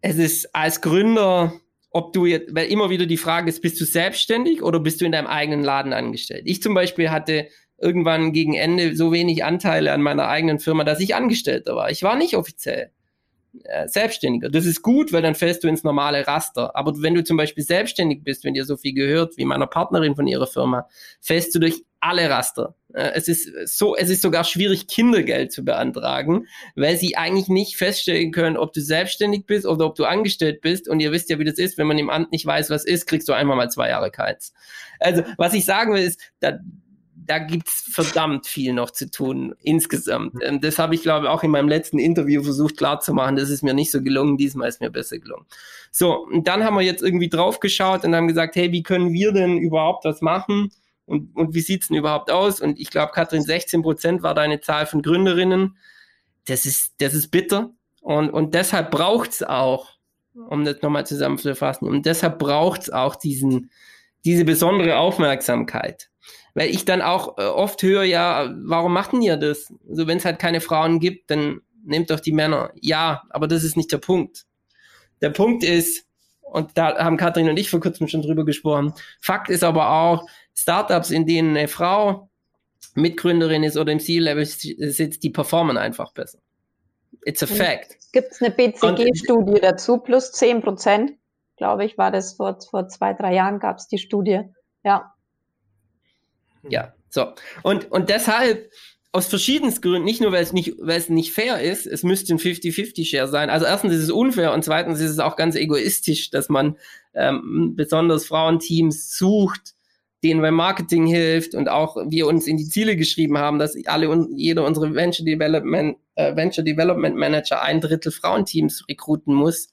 Es ist als Gründer, ob du jetzt, weil immer wieder die Frage ist, bist du selbstständig oder bist du in deinem eigenen Laden angestellt? Ich zum Beispiel hatte irgendwann gegen Ende so wenig Anteile an meiner eigenen Firma, dass ich Angestellter war. Ich war nicht offiziell Selbstständiger. Das ist gut, weil dann fällst du ins normale Raster. Aber wenn du zum Beispiel selbstständig bist, wenn dir so viel gehört wie meiner Partnerin von ihrer Firma, fällst du durch alle Raster. Es ist so, es ist sogar schwierig, Kindergeld zu beantragen, weil sie eigentlich nicht feststellen können, ob du selbstständig bist oder ob du angestellt bist. Und ihr wisst ja, wie das ist, wenn man im Amt nicht weiß, was ist, kriegst du einmal mal zwei Jahre keins. Also, was ich sagen will, ist, da, da gibt's verdammt viel noch zu tun insgesamt. Ähm, das habe ich, glaube ich, auch in meinem letzten Interview versucht klarzumachen. Das ist mir nicht so gelungen. Diesmal ist mir besser gelungen. So, und dann haben wir jetzt irgendwie drauf geschaut und haben gesagt, hey, wie können wir denn überhaupt was machen? und, und wie sieht's denn überhaupt aus? Und ich glaube, Katrin, 16 Prozent war deine Zahl von Gründerinnen. Das ist, das ist bitter. Und, und deshalb braucht's auch, um das nochmal zusammenzufassen, und deshalb braucht's auch diesen, diese besondere Aufmerksamkeit. Weil ich dann auch äh, oft höre, ja, warum machen ihr das? Also wenn es halt keine Frauen gibt, dann nehmt doch die Männer. Ja, aber das ist nicht der Punkt. Der Punkt ist, und da haben Katrin und ich vor kurzem schon drüber gesprochen, Fakt ist aber auch, Startups, in denen eine Frau Mitgründerin ist oder im C-Level sitzt, die performen einfach besser. It's a fact. Gibt es eine BCG-Studie dazu, plus 10 Prozent, glaube ich, war das vor, vor zwei, drei Jahren gab es die Studie. Ja. Ja, so. Und, und deshalb, aus verschiedensten Gründen, nicht nur, weil es nicht, weil es nicht fair ist, es müsste ein 50-50-Share sein. Also erstens ist es unfair und zweitens ist es auch ganz egoistisch, dass man ähm, besonders Frauenteams sucht, denen beim Marketing hilft und auch wir uns in die Ziele geschrieben haben, dass alle jeder unsere Venture Development äh, Venture Development Manager ein Drittel Frauenteams rekruten muss,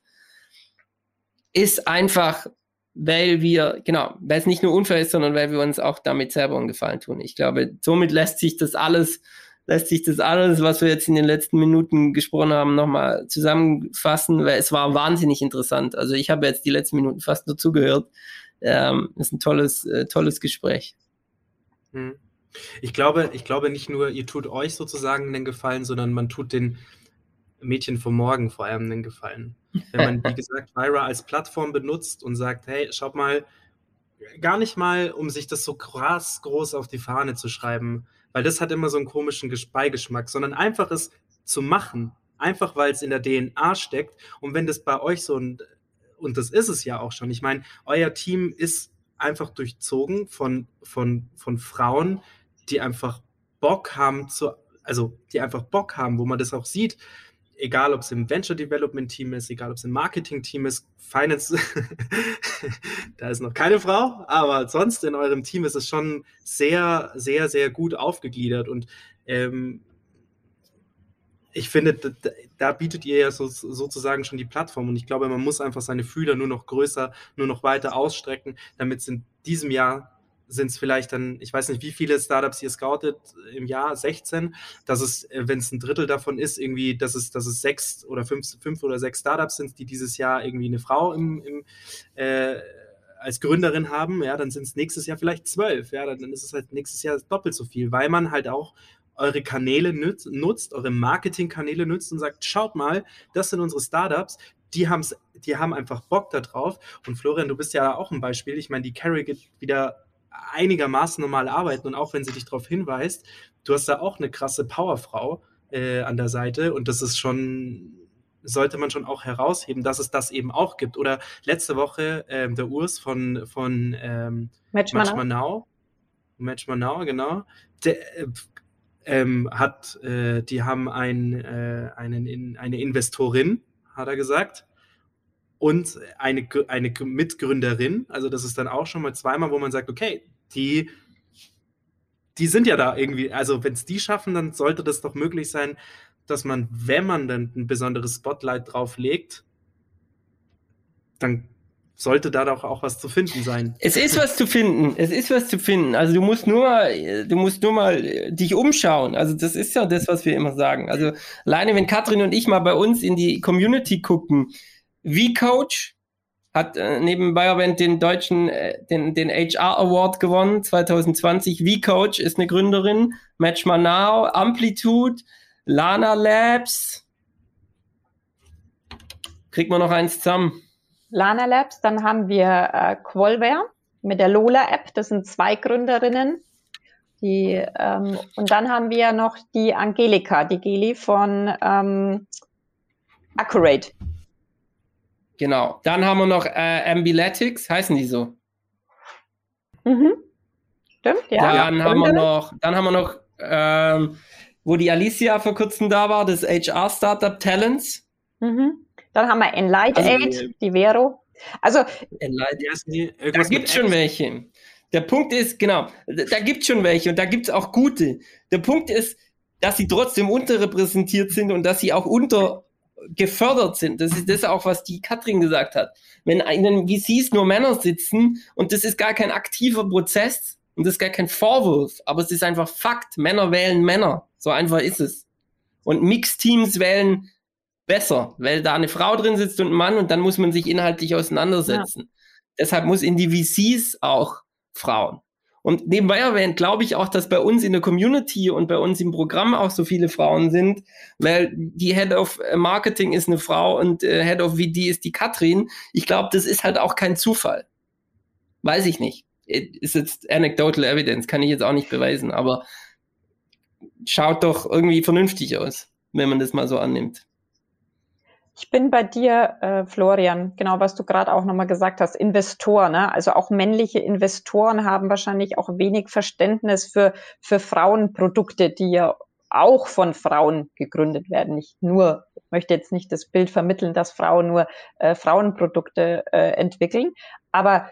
ist einfach, weil wir genau, weil es nicht nur unfair ist, sondern weil wir uns auch damit selber einen Gefallen tun. Ich glaube, somit lässt sich das alles lässt sich das alles, was wir jetzt in den letzten Minuten gesprochen haben, nochmal zusammenfassen, weil es war wahnsinnig interessant. Also ich habe jetzt die letzten Minuten fast nur zugehört ähm, ist ein tolles, äh, tolles Gespräch. Hm. Ich glaube, ich glaube nicht nur, ihr tut euch sozusagen einen Gefallen, sondern man tut den Mädchen vom Morgen vor allem einen Gefallen. Wenn man, wie gesagt, Vira als Plattform benutzt und sagt, hey, schaut mal, gar nicht mal, um sich das so krass groß auf die Fahne zu schreiben, weil das hat immer so einen komischen Beigeschmack, sondern einfach es zu machen, einfach weil es in der DNA steckt. Und wenn das bei euch so ein und das ist es ja auch schon. Ich meine, euer Team ist einfach durchzogen von, von, von Frauen, die einfach Bock haben zu, also die einfach Bock haben, wo man das auch sieht, egal ob es im Venture Development Team ist, egal ob es im Marketing Team ist, Finance, da ist noch keine Frau, aber sonst in eurem Team ist es schon sehr, sehr, sehr gut aufgegliedert und ähm, ich finde, da, da, bietet ihr ja so, sozusagen schon die Plattform und ich glaube, man muss einfach seine Fühler nur noch größer, nur noch weiter ausstrecken, damit es in diesem Jahr sind es vielleicht dann, ich weiß nicht, wie viele Startups ihr scoutet im Jahr, 16, dass es, äh, wenn es ein Drittel davon ist, irgendwie, dass es, dass es sechs oder fünf, fünf oder sechs Startups sind, die dieses Jahr irgendwie eine Frau im, im äh, als Gründerin haben, ja, dann sind es nächstes Jahr vielleicht zwölf, ja, dann ist es halt nächstes Jahr doppelt so viel, weil man halt auch eure Kanäle nützt, nutzt, eure Marketingkanäle nutzt und sagt, schaut mal, das sind unsere Startups, die, haben's, die haben einfach Bock da drauf. Und Florian, du bist ja auch ein Beispiel. Ich meine, die Carrie geht wieder einigermaßen normal arbeiten und auch wenn sie dich darauf hinweist, du hast da auch eine krasse Powerfrau äh, an der Seite und das ist schon, sollte man schon auch herausheben, dass es das eben auch gibt. Oder letzte Woche ähm, der Urs von, von ähm, Match Manau. Match Manau, genau. Der, äh, ähm, hat, äh, die haben ein, äh, einen, in, eine Investorin, hat er gesagt, und eine, eine Mitgründerin. Also das ist dann auch schon mal zweimal, wo man sagt, okay, die, die sind ja da irgendwie, also wenn es die schaffen, dann sollte das doch möglich sein, dass man, wenn man dann ein besonderes Spotlight drauf legt, dann sollte da doch auch was zu finden sein. Es ist was zu finden. Es ist was zu finden. Also du musst nur mal, du musst nur mal äh, dich umschauen. Also das ist ja das, was wir immer sagen. Also alleine, wenn Katrin und ich mal bei uns in die Community gucken, wie Coach hat äh, neben BioVent den deutschen, äh, den, den HR Award gewonnen 2020. Wie Coach ist eine Gründerin. Match Now, Amplitude, Lana Labs. Kriegt man noch eins zusammen. Lana Labs, dann haben wir äh, Qualware mit der Lola-App, das sind zwei Gründerinnen. Die, ähm, und dann haben wir noch die Angelika, die Geli von ähm, Accurate. Genau. Dann haben wir noch äh, Ambiletics, heißen die so? Mhm. Stimmt, ja. Dann haben wir noch, dann haben wir noch, ähm, wo die Alicia vor kurzem da war, das HR-Startup Talents. Mhm. Dann haben wir Enlight also, Aid, die Vero. Also, Enlight, da gibt es schon welche. Der Punkt ist, genau, da gibt es schon welche und da gibt es auch gute. Der Punkt ist, dass sie trotzdem unterrepräsentiert sind und dass sie auch untergefördert sind. Das ist das auch, was die Katrin gesagt hat. Wenn in den VCs nur Männer sitzen und das ist gar kein aktiver Prozess und das ist gar kein Vorwurf, aber es ist einfach Fakt. Männer wählen Männer. So einfach ist es. Und Mixteams wählen besser, weil da eine Frau drin sitzt und ein Mann und dann muss man sich inhaltlich auseinandersetzen. Ja. Deshalb muss in die VCs auch Frauen. Und nebenbei erwähnt, glaube ich auch, dass bei uns in der Community und bei uns im Programm auch so viele Frauen sind, weil die Head of Marketing ist eine Frau und äh, Head of VD ist die Katrin. Ich glaube, das ist halt auch kein Zufall. Weiß ich nicht. Ist jetzt anecdotal evidence, kann ich jetzt auch nicht beweisen, aber schaut doch irgendwie vernünftig aus, wenn man das mal so annimmt. Ich bin bei dir, äh, Florian, genau was du gerade auch nochmal gesagt hast, Investoren. Ne? Also auch männliche Investoren haben wahrscheinlich auch wenig Verständnis für, für Frauenprodukte, die ja auch von Frauen gegründet werden. Nicht nur, ich möchte jetzt nicht das Bild vermitteln, dass Frauen nur äh, Frauenprodukte äh, entwickeln, aber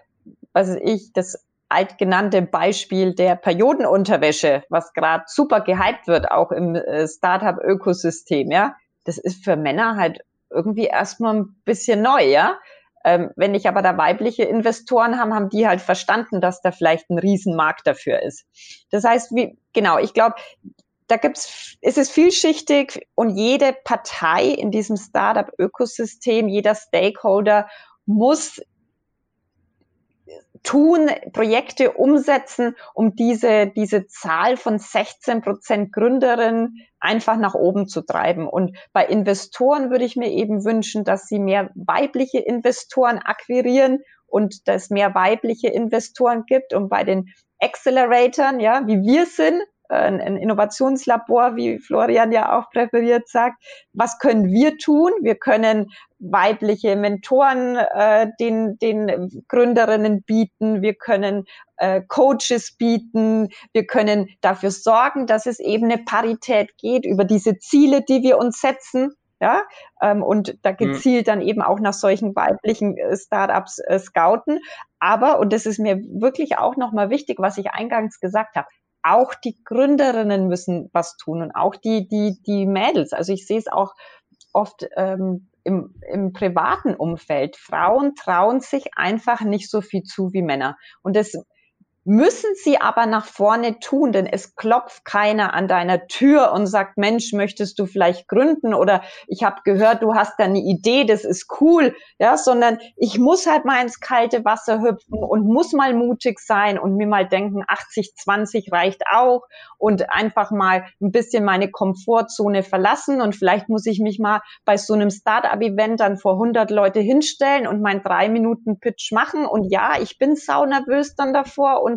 was ich, das altgenannte Beispiel der Periodenunterwäsche, was gerade super gehypt wird, auch im äh, Startup-Ökosystem, ja, das ist für Männer halt irgendwie erstmal ein bisschen neu, ja. Ähm, wenn ich aber da weibliche Investoren haben, haben die halt verstanden, dass da vielleicht ein Riesenmarkt dafür ist. Das heißt, wie, genau, ich glaube, da gibt's, ist es vielschichtig und jede Partei in diesem Startup-Ökosystem, jeder Stakeholder muss tun, Projekte umsetzen, um diese, diese Zahl von 16 Prozent Gründerinnen einfach nach oben zu treiben. Und bei Investoren würde ich mir eben wünschen, dass sie mehr weibliche Investoren akquirieren und dass es mehr weibliche Investoren gibt. Und bei den Acceleratoren, ja, wie wir sind, ein, ein Innovationslabor, wie Florian ja auch präferiert sagt. Was können wir tun? Wir können weibliche Mentoren äh, den, den Gründerinnen bieten. Wir können äh, Coaches bieten. Wir können dafür sorgen, dass es eben eine Parität geht über diese Ziele, die wir uns setzen. Ja, ähm, und da mhm. gezielt dann eben auch nach solchen weiblichen äh, Startups äh, scouten. Aber, und das ist mir wirklich auch nochmal wichtig, was ich eingangs gesagt habe, auch die Gründerinnen müssen was tun und auch die, die, die Mädels. Also ich sehe es auch oft ähm, im, im privaten Umfeld. Frauen trauen sich einfach nicht so viel zu wie Männer. Und das müssen sie aber nach vorne tun, denn es klopft keiner an deiner Tür und sagt, Mensch, möchtest du vielleicht gründen oder ich habe gehört, du hast da eine Idee, das ist cool, ja, sondern ich muss halt mal ins kalte Wasser hüpfen und muss mal mutig sein und mir mal denken, 80, 20 reicht auch und einfach mal ein bisschen meine Komfortzone verlassen und vielleicht muss ich mich mal bei so einem Startup-Event dann vor 100 Leute hinstellen und meinen drei Minuten Pitch machen und ja, ich bin sau nervös dann davor und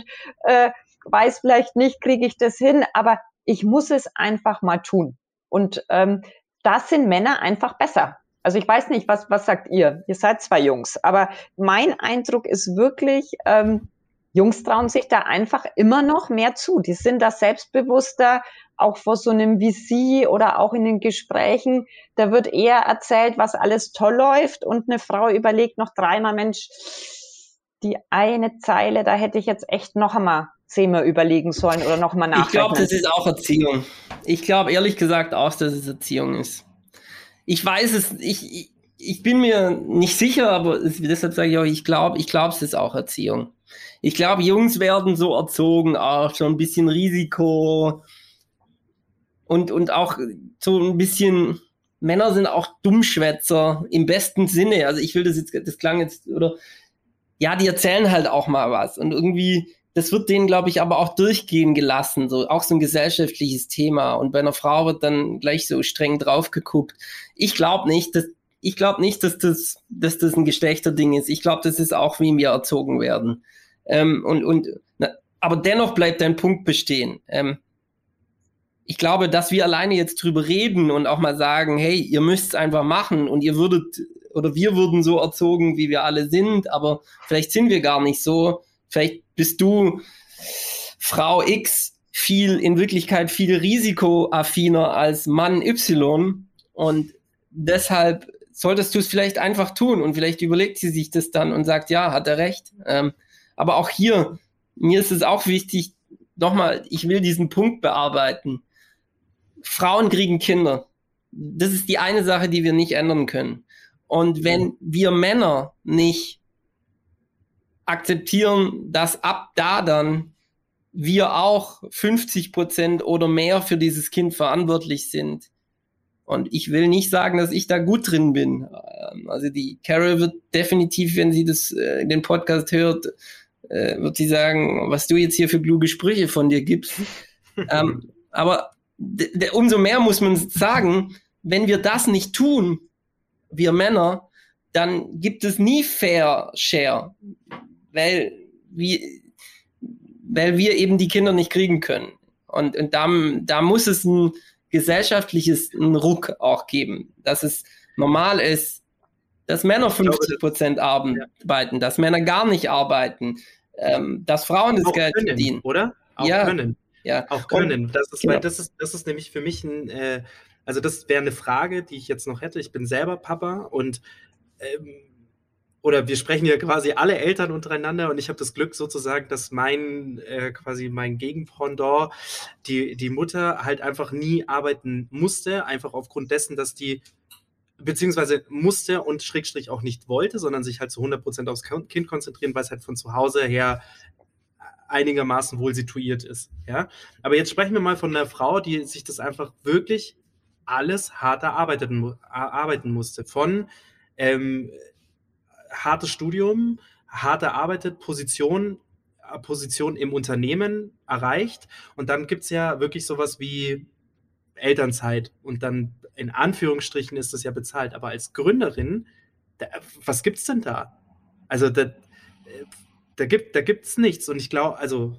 äh, weiß vielleicht nicht, kriege ich das hin, aber ich muss es einfach mal tun. Und ähm, das sind Männer einfach besser. Also ich weiß nicht, was, was sagt ihr? Ihr seid zwei Jungs, aber mein Eindruck ist wirklich, ähm, Jungs trauen sich da einfach immer noch mehr zu. Die sind da selbstbewusster, auch vor so einem VC oder auch in den Gesprächen. Da wird eher erzählt, was alles toll läuft und eine Frau überlegt noch dreimal, Mensch, die eine Zeile, da hätte ich jetzt echt noch einmal zehnmal überlegen sollen oder noch mal nachdenken. Ich glaube, das ist auch Erziehung. Ich glaube ehrlich gesagt auch, dass es Erziehung ist. Ich weiß es, ich, ich, bin mir nicht sicher, aber es, deshalb sage ich auch, ich glaube, ich glaube, es ist auch Erziehung. Ich glaube, Jungs werden so erzogen, auch schon ein bisschen Risiko und, und auch so ein bisschen, Männer sind auch Dummschwätzer im besten Sinne. Also ich will das jetzt, das klang jetzt, oder ja, die erzählen halt auch mal was. Und irgendwie, das wird denen, glaube ich, aber auch durchgehen gelassen, so auch so ein gesellschaftliches Thema. Und bei einer Frau wird dann gleich so streng drauf geguckt. Ich glaube nicht, dass ich glaube nicht, dass das, dass das ein Geschlechterding ist. Ich glaube, das ist auch, wie wir erzogen werden. Ähm, und, und, na, aber dennoch bleibt dein Punkt bestehen. Ähm, ich glaube, dass wir alleine jetzt drüber reden und auch mal sagen, hey, ihr müsst es einfach machen und ihr würdet oder wir wurden so erzogen, wie wir alle sind, aber vielleicht sind wir gar nicht so. Vielleicht bist du Frau X viel, in Wirklichkeit viel risikoaffiner als Mann Y und deshalb solltest du es vielleicht einfach tun und vielleicht überlegt sie sich das dann und sagt, ja, hat er recht. Ähm, aber auch hier, mir ist es auch wichtig, nochmal, ich will diesen Punkt bearbeiten. Frauen kriegen Kinder. Das ist die eine Sache, die wir nicht ändern können. Und wenn wir Männer nicht akzeptieren, dass ab da dann wir auch 50 Prozent oder mehr für dieses Kind verantwortlich sind. Und ich will nicht sagen, dass ich da gut drin bin. Ähm, also die Carol wird definitiv, wenn sie das äh, in den Podcast hört, äh, wird sie sagen, was du jetzt hier für kluge Sprüche von dir gibst. ähm, aber umso mehr muss man sagen, wenn wir das nicht tun, wir Männer, dann gibt es nie Fair Share, weil wir, weil wir eben die Kinder nicht kriegen können. Und, und da, da muss es ein gesellschaftliches einen Ruck auch geben, dass es normal ist, dass Männer 50 Prozent arbeiten, dass Männer gar nicht arbeiten, ähm, dass Frauen das auch Geld können, verdienen. Oder? Auch ja. können. Ja. Auch können. Das ist, genau. das ist, das ist nämlich für mich ein, äh, also das wäre eine Frage, die ich jetzt noch hätte. Ich bin selber Papa und ähm, oder wir sprechen ja quasi alle Eltern untereinander und ich habe das Glück sozusagen, dass mein äh, quasi mein Gegenpendant, die, die Mutter halt einfach nie arbeiten musste, einfach aufgrund dessen, dass die beziehungsweise musste und Schrägstrich auch nicht wollte, sondern sich halt zu 100% aufs Kind konzentrieren, weil es halt von zu Hause her einigermaßen wohl situiert ist. Ja? Aber jetzt sprechen wir mal von einer Frau, die sich das einfach wirklich alles hart erarbeiten, erarbeiten musste. Von ähm, hartes Studium, hart erarbeitet, Position, äh, Position im Unternehmen erreicht. Und dann gibt es ja wirklich sowas wie Elternzeit. Und dann in Anführungsstrichen ist das ja bezahlt. Aber als Gründerin, da, was gibt es denn da? Also da, da gibt da gibt's nichts. Und ich glaube, also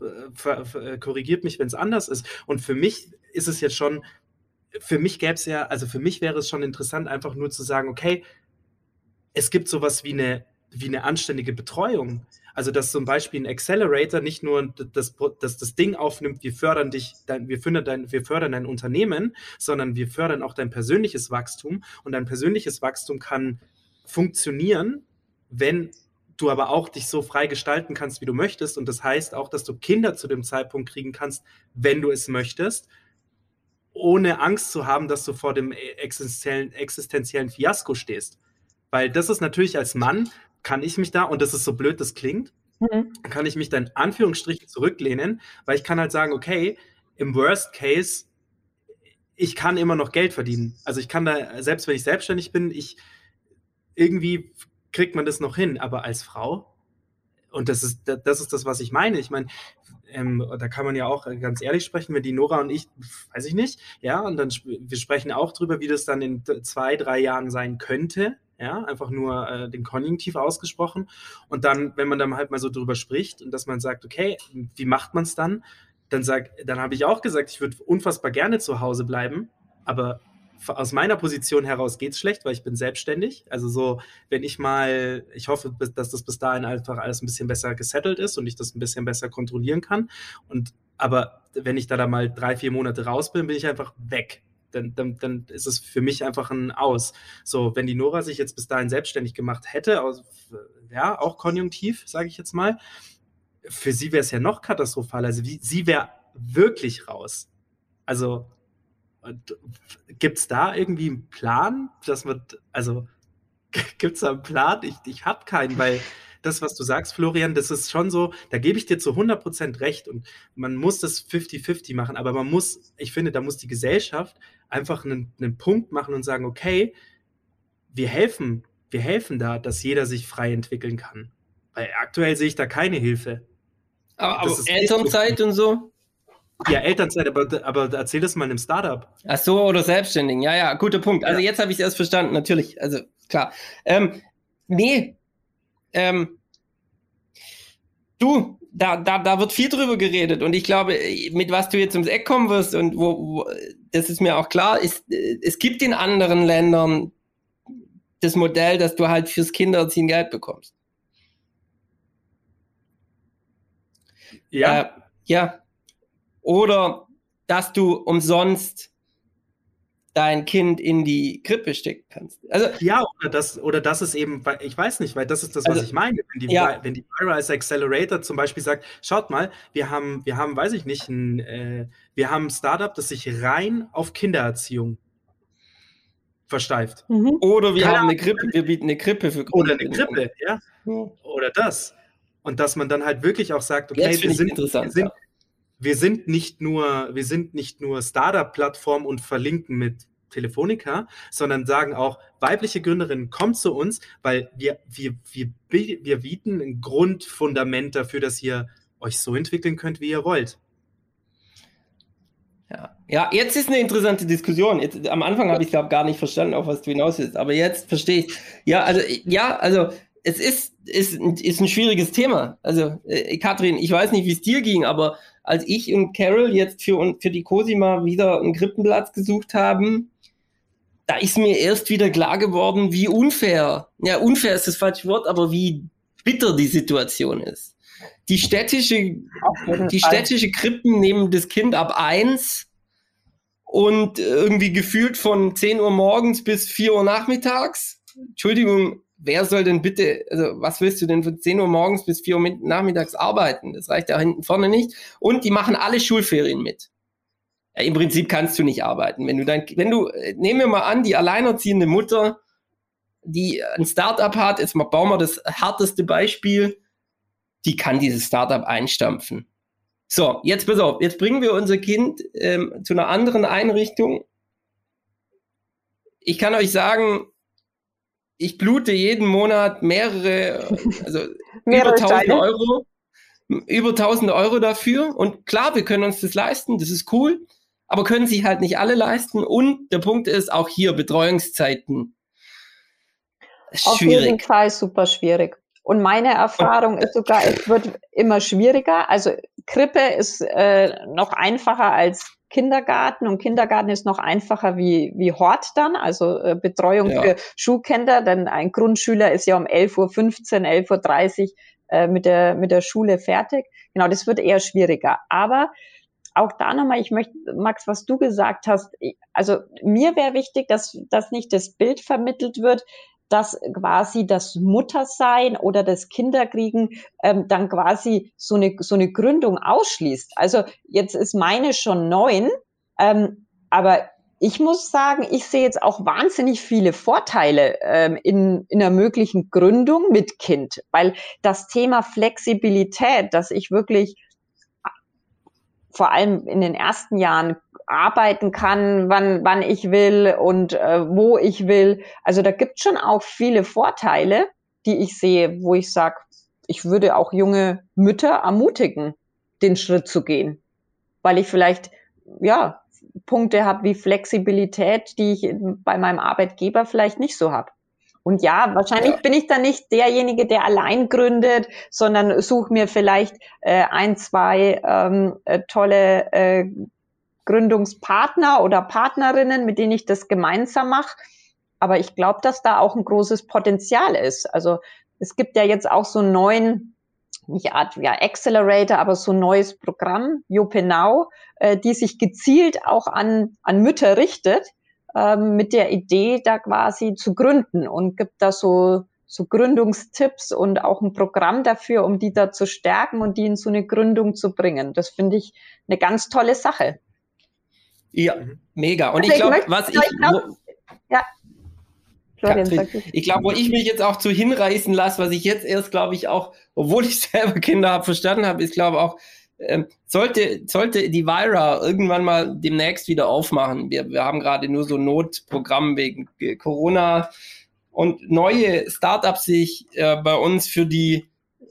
äh, korrigiert mich, wenn es anders ist. Und für mich ist es jetzt schon, für mich gäbe es ja, also für mich wäre es schon interessant, einfach nur zu sagen, okay, es gibt sowas wie eine, wie eine anständige Betreuung. Also, dass zum Beispiel ein Accelerator nicht nur das, das, das Ding aufnimmt, wir fördern dich, dein, wir, fördern dein, wir fördern dein Unternehmen, sondern wir fördern auch dein persönliches Wachstum. Und dein persönliches Wachstum kann funktionieren, wenn du aber auch dich so frei gestalten kannst, wie du möchtest. Und das heißt auch, dass du Kinder zu dem Zeitpunkt kriegen kannst, wenn du es möchtest, ohne Angst zu haben, dass du vor dem existenziellen, existenziellen Fiasko stehst. Weil das ist natürlich als Mann, kann ich mich da, und das ist so blöd, das klingt, mhm. kann ich mich da in Anführungsstrichen zurücklehnen, weil ich kann halt sagen, okay, im Worst Case, ich kann immer noch Geld verdienen. Also ich kann da, selbst wenn ich selbstständig bin, ich irgendwie kriegt man das noch hin, aber als Frau, und das ist, das ist das, was ich meine. Ich meine, ähm, da kann man ja auch ganz ehrlich sprechen, wenn die Nora und ich, weiß ich nicht, ja, und dann wir sprechen auch drüber, wie das dann in zwei, drei Jahren sein könnte, ja, einfach nur äh, den Konjunktiv ausgesprochen. Und dann, wenn man dann halt mal so drüber spricht und dass man sagt, okay, wie macht man es dann? Dann dann habe ich auch gesagt, ich würde unfassbar gerne zu Hause bleiben, aber aus meiner Position heraus geht es schlecht, weil ich bin selbstständig. Also so, wenn ich mal, ich hoffe, dass das bis dahin einfach alles ein bisschen besser gesettelt ist und ich das ein bisschen besser kontrollieren kann. Und aber wenn ich da, da mal drei, vier Monate raus bin, bin ich einfach weg dann, dann, dann ist es für mich einfach ein Aus. So, wenn die Nora sich jetzt bis dahin selbstständig gemacht hätte, aus, ja, auch konjunktiv, sage ich jetzt mal, für sie wäre es ja noch katastrophal. Also wie, sie wäre wirklich raus. Also gibt es da irgendwie einen Plan, dass man, also gibt es da einen Plan? Ich, ich habe keinen, weil das, was du sagst, Florian, das ist schon so, da gebe ich dir zu 100% recht und man muss das 50-50 machen, aber man muss, ich finde, da muss die Gesellschaft einfach einen, einen Punkt machen und sagen, okay, wir helfen, wir helfen da, dass jeder sich frei entwickeln kann. Weil aktuell sehe ich da keine Hilfe. Aber, aber Elternzeit und so? Ja, Elternzeit, aber, aber erzähl das mal einem Startup. Ach so, oder Selbstständigen. Ja, ja, guter Punkt. Also ja. jetzt habe ich es erst verstanden, natürlich. Also klar. Ähm, nee, ähm, du, da, da, da wird viel drüber geredet und ich glaube, mit was du jetzt ums Eck kommen wirst und wo, wo das ist mir auch klar, ist, es gibt in anderen Ländern das Modell, dass du halt fürs Kindererziehen Geld bekommst. Ja. Äh, ja. Oder dass du umsonst dein Kind in die Krippe stecken kannst. Also, ja, oder das, oder das ist eben, ich weiß nicht, weil das ist das, was also, ich meine. Wenn die, ja. wenn die Vira Accelerator zum Beispiel sagt, schaut mal, wir haben, wir haben, weiß ich nicht, ein, äh, wir haben ein Startup, das sich rein auf Kindererziehung versteift. Mhm. Oder wir Keine haben eine Krippe, wir bieten eine Krippe für Oder eine Krippe, ja. Oder das. Und dass man dann halt wirklich auch sagt, okay, wir sind, wir sind, ja wir sind nicht nur, wir sind nicht nur Startup-Plattform und verlinken mit Telefonica, sondern sagen auch, weibliche Gründerinnen, kommt zu uns, weil wir, wir, wir, wir bieten ein Grundfundament dafür, dass ihr euch so entwickeln könnt, wie ihr wollt. Ja, ja jetzt ist eine interessante Diskussion. Jetzt, am Anfang habe ich, glaube gar nicht verstanden, auf was du hinaus willst, aber jetzt verstehe ich. Ja, also, ja, also, es ist, ist, ist ein schwieriges Thema. Also, äh, Katrin, ich weiß nicht, wie es dir ging, aber als ich und Carol jetzt für, für die Cosima wieder einen Krippenplatz gesucht haben, da ist mir erst wieder klar geworden, wie unfair, ja, unfair ist das falsche Wort, aber wie bitter die Situation ist. die städtische, die städtische Krippen nehmen das Kind ab eins und irgendwie gefühlt von 10 Uhr morgens bis 4 Uhr nachmittags. Entschuldigung, wer soll denn bitte, also was willst du denn von 10 Uhr morgens bis 4 Uhr nachmittags arbeiten? Das reicht ja hinten vorne nicht. Und die machen alle Schulferien mit. Ja, Im Prinzip kannst du nicht arbeiten. Wenn du dann, wenn du, nehmen wir mal an, die alleinerziehende Mutter, die ein Startup hat, jetzt mal bauen wir das härteste Beispiel, die kann dieses Startup einstampfen. So, jetzt pass auf, jetzt bringen wir unser Kind ähm, zu einer anderen Einrichtung. Ich kann euch sagen, ich blute jeden Monat mehrere, also mehrere über 1000 Steine. Euro, über 1000 Euro dafür. Und klar, wir können uns das leisten, das ist cool, aber können sich halt nicht alle leisten. Und der Punkt ist auch hier Betreuungszeiten. Auf jeden Fall super schwierig. Und meine Erfahrung ist sogar, es wird immer schwieriger. Also Krippe ist äh, noch einfacher als Kindergarten und Kindergarten ist noch einfacher wie, wie Hort dann, also äh, Betreuung ja. für Schulkinder, denn ein Grundschüler ist ja um 11.15 Uhr, 11.30 Uhr äh, mit, der, mit der Schule fertig. Genau, das wird eher schwieriger. Aber auch da nochmal, ich möchte, Max, was du gesagt hast, also mir wäre wichtig, dass, dass nicht das Bild vermittelt wird, dass quasi das Muttersein oder das Kinderkriegen ähm, dann quasi so eine, so eine Gründung ausschließt. Also jetzt ist meine schon neun, ähm, aber ich muss sagen, ich sehe jetzt auch wahnsinnig viele Vorteile ähm, in, in einer möglichen Gründung mit Kind, weil das Thema Flexibilität, dass ich wirklich vor allem in den ersten Jahren arbeiten kann, wann, wann ich will und äh, wo ich will. Also da gibt schon auch viele Vorteile, die ich sehe, wo ich sage, ich würde auch junge Mütter ermutigen, den Schritt zu gehen, weil ich vielleicht ja Punkte habe wie Flexibilität, die ich bei meinem Arbeitgeber vielleicht nicht so habe. Und ja, wahrscheinlich ja. bin ich dann nicht derjenige, der allein gründet, sondern suche mir vielleicht äh, ein, zwei ähm, äh, tolle äh, Gründungspartner oder Partnerinnen, mit denen ich das gemeinsam mache. Aber ich glaube, dass da auch ein großes Potenzial ist. Also es gibt ja jetzt auch so einen neuen, nicht Art ja, Accelerator, aber so ein neues Programm, Jopenau, äh, die sich gezielt auch an, an Mütter richtet, äh, mit der Idee, da quasi zu gründen und gibt da so so Gründungstipps und auch ein Programm dafür, um die da zu stärken und die in so eine Gründung zu bringen. Das finde ich eine ganz tolle Sache. Ja, mhm. mega. Und also ich glaube, was ich. Glaub, ja. Florian, ich glaube, wo ich mich jetzt auch zu hinreißen lasse, was ich jetzt erst, glaube ich, auch, obwohl ich selber Kinder habe, verstanden habe, ist, glaube ich, auch, ähm, sollte, sollte die Vira irgendwann mal demnächst wieder aufmachen. Wir, wir haben gerade nur so Notprogramm wegen Corona und neue Startups sich äh, bei uns für die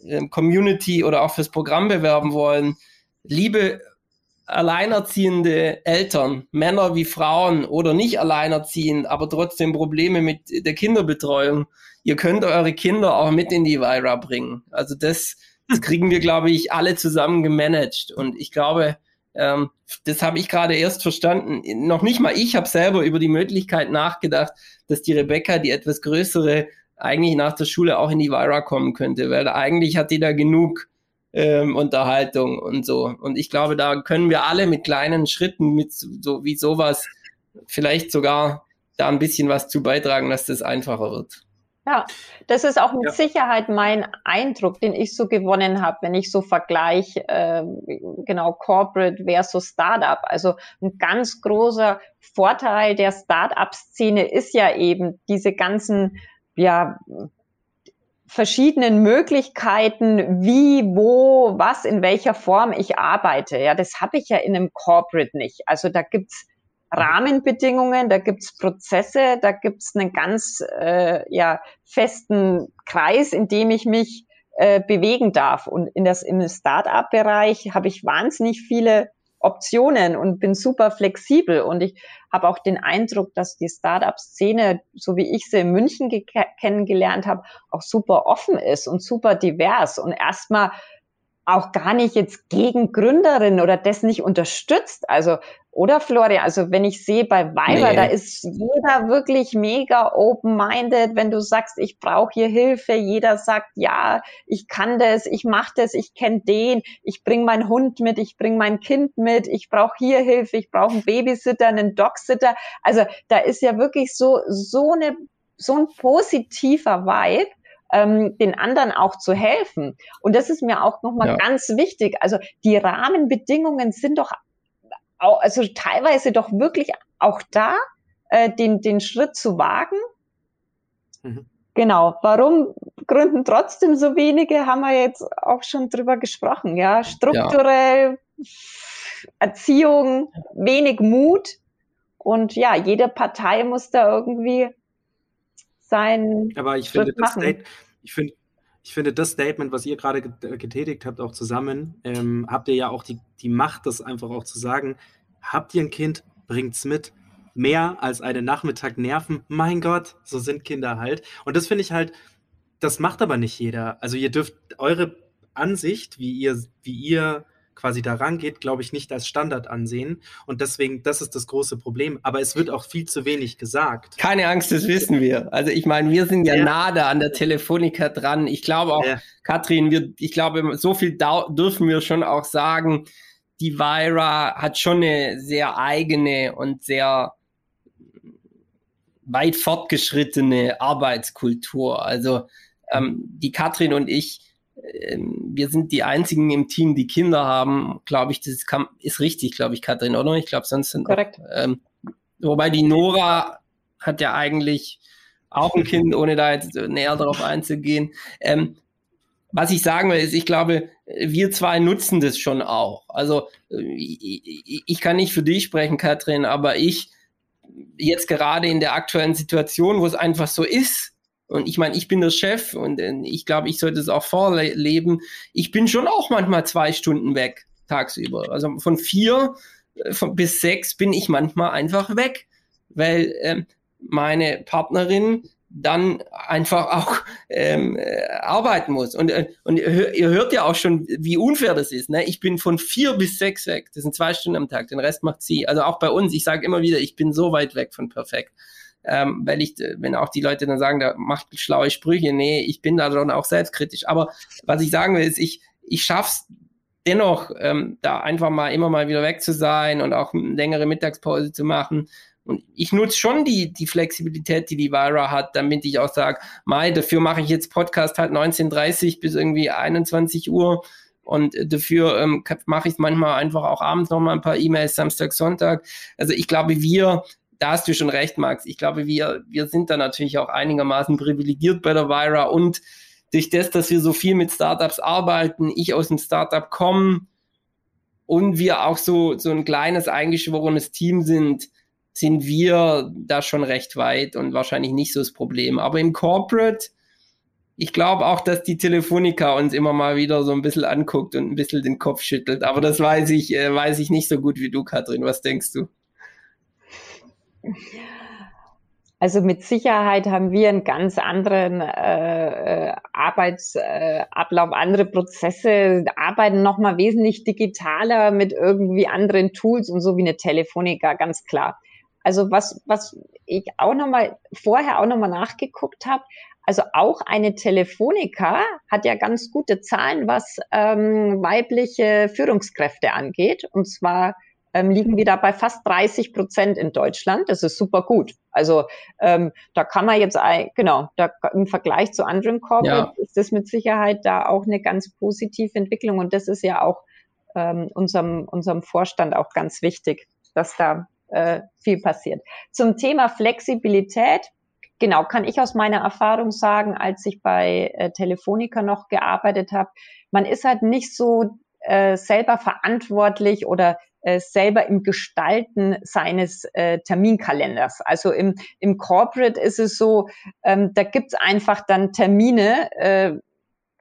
äh, Community oder auch fürs Programm bewerben wollen. Liebe alleinerziehende Eltern, Männer wie Frauen oder nicht alleinerziehend, aber trotzdem Probleme mit der Kinderbetreuung, ihr könnt eure Kinder auch mit in die Vira bringen. Also das, das kriegen wir, glaube ich, alle zusammen gemanagt. Und ich glaube, ähm, das habe ich gerade erst verstanden. Noch nicht mal ich habe selber über die Möglichkeit nachgedacht, dass die Rebecca, die etwas größere, eigentlich nach der Schule auch in die Vira kommen könnte, weil eigentlich hat die da genug ähm, Unterhaltung und so. Und ich glaube, da können wir alle mit kleinen Schritten, mit so wie sowas, vielleicht sogar da ein bisschen was zu beitragen, dass das einfacher wird. Ja, das ist auch mit ja. Sicherheit mein Eindruck, den ich so gewonnen habe, wenn ich so vergleiche, äh, genau, Corporate versus Startup. Also ein ganz großer Vorteil der Startup-Szene ist ja eben diese ganzen, ja, verschiedenen Möglichkeiten, wie, wo, was, in welcher Form ich arbeite. Ja, das habe ich ja in einem Corporate nicht. Also da gibt's Rahmenbedingungen, da gibt's Prozesse, da gibt's einen ganz äh, ja, festen Kreis, in dem ich mich äh, bewegen darf. Und in das, im Start-up-Bereich habe ich wahnsinnig viele Optionen und bin super flexibel. Und ich habe auch den Eindruck, dass die Startup-Szene, so wie ich sie in München kennengelernt habe, auch super offen ist und super divers und erstmal auch gar nicht jetzt gegen Gründerinnen oder das nicht unterstützt. Also Oder Florian, also wenn ich sehe bei Weiber, nee. da ist jeder wirklich mega open-minded, wenn du sagst, ich brauche hier Hilfe, jeder sagt, ja, ich kann das, ich mache das, ich kenne den, ich bringe meinen Hund mit, ich bringe mein Kind mit, ich brauche hier Hilfe, ich brauche einen Babysitter, einen Dogsitter. Also da ist ja wirklich so, so eine, so ein positiver Vibe ähm, den anderen auch zu helfen. Und das ist mir auch nochmal ja. ganz wichtig. Also die Rahmenbedingungen sind doch auch, also teilweise doch wirklich auch da, äh, den, den Schritt zu wagen. Mhm. Genau. Warum gründen trotzdem so wenige, haben wir jetzt auch schon drüber gesprochen. Ja, strukturell, ja. Erziehung, wenig Mut. Und ja, jede Partei muss da irgendwie sein. Aber ich finde, das State, ich finde, ich finde, das Statement, was ihr gerade getätigt habt, auch zusammen, ähm, habt ihr ja auch die, die Macht, das einfach auch zu sagen. Habt ihr ein Kind, bringt's mit. Mehr als einen Nachmittag nerven. Mein Gott, so sind Kinder halt. Und das finde ich halt, das macht aber nicht jeder. Also ihr dürft eure Ansicht, wie ihr, wie ihr quasi da rangeht, glaube ich, nicht als Standard ansehen. Und deswegen, das ist das große Problem. Aber es wird auch viel zu wenig gesagt. Keine Angst, das wissen wir. Also ich meine, wir sind ja, ja. nah da an der Telefonica dran. Ich glaube auch, ja. Katrin, wir, ich glaube, so viel dürfen wir schon auch sagen. Die Vira hat schon eine sehr eigene und sehr weit fortgeschrittene Arbeitskultur. Also ähm, die Katrin und ich, wir sind die einzigen im Team, die Kinder haben, glaube ich, das kann, ist richtig, glaube ich, Katrin, oder? Ich glaube, sonst sind Korrekt. Ähm, wobei die Nora hat ja eigentlich auch ein Kind, ohne da jetzt näher darauf einzugehen. Ähm, was ich sagen will, ist, ich glaube, wir zwei nutzen das schon auch. Also ich, ich kann nicht für dich sprechen, Katrin, aber ich jetzt gerade in der aktuellen Situation, wo es einfach so ist, und ich meine, ich bin der Chef und äh, ich glaube, ich sollte es auch vorleben. Ich bin schon auch manchmal zwei Stunden weg tagsüber. Also von vier äh, von, bis sechs bin ich manchmal einfach weg, weil ähm, meine Partnerin dann einfach auch ähm, äh, arbeiten muss. Und, äh, und ihr hört ja auch schon, wie unfair das ist. Ne? Ich bin von vier bis sechs weg. Das sind zwei Stunden am Tag. Den Rest macht sie. Also auch bei uns. Ich sage immer wieder, ich bin so weit weg von perfekt ähm, weil ich, wenn auch die Leute dann sagen, da macht schlaue Sprüche, nee, ich bin da dann auch selbstkritisch. Aber was ich sagen will, ist, ich, ich schaff's dennoch, ähm, da einfach mal immer mal wieder weg zu sein und auch eine längere Mittagspause zu machen. Und ich nutze schon die, die Flexibilität, die die Vira hat, damit ich auch sage, Mai, dafür mache ich jetzt Podcast halt 19.30 bis irgendwie 21 Uhr. Und dafür ähm, mache ich manchmal einfach auch abends noch mal ein paar E-Mails, Samstag, Sonntag. Also ich glaube, wir da hast du schon recht, Max. Ich glaube, wir, wir sind da natürlich auch einigermaßen privilegiert bei der Vira und durch das, dass wir so viel mit Startups arbeiten, ich aus dem Startup komme und wir auch so, so ein kleines eingeschworenes Team sind, sind wir da schon recht weit und wahrscheinlich nicht so das Problem. Aber im Corporate, ich glaube auch, dass die Telefonica uns immer mal wieder so ein bisschen anguckt und ein bisschen den Kopf schüttelt. Aber das weiß ich, äh, weiß ich nicht so gut wie du, Katrin. Was denkst du? Also mit Sicherheit haben wir einen ganz anderen äh, äh Arbeitsablauf, äh, andere Prozesse, arbeiten nochmal wesentlich digitaler mit irgendwie anderen Tools und so wie eine Telefonica, ganz klar. Also was, was ich auch nochmal vorher auch nochmal nachgeguckt habe, also auch eine Telefonica hat ja ganz gute Zahlen, was ähm, weibliche Führungskräfte angeht. Und zwar ähm, liegen wir da bei fast 30 Prozent in Deutschland. Das ist super gut. Also ähm, da kann man jetzt, genau, da, im Vergleich zu anderen Corporates ja. ist das mit Sicherheit da auch eine ganz positive Entwicklung. Und das ist ja auch ähm, unserem, unserem Vorstand auch ganz wichtig, dass da äh, viel passiert. Zum Thema Flexibilität, genau, kann ich aus meiner Erfahrung sagen, als ich bei äh, Telefonica noch gearbeitet habe, man ist halt nicht so äh, selber verantwortlich oder äh, selber im Gestalten seines äh, Terminkalenders. Also im, im Corporate ist es so, ähm, da gibt's einfach dann Termine, äh,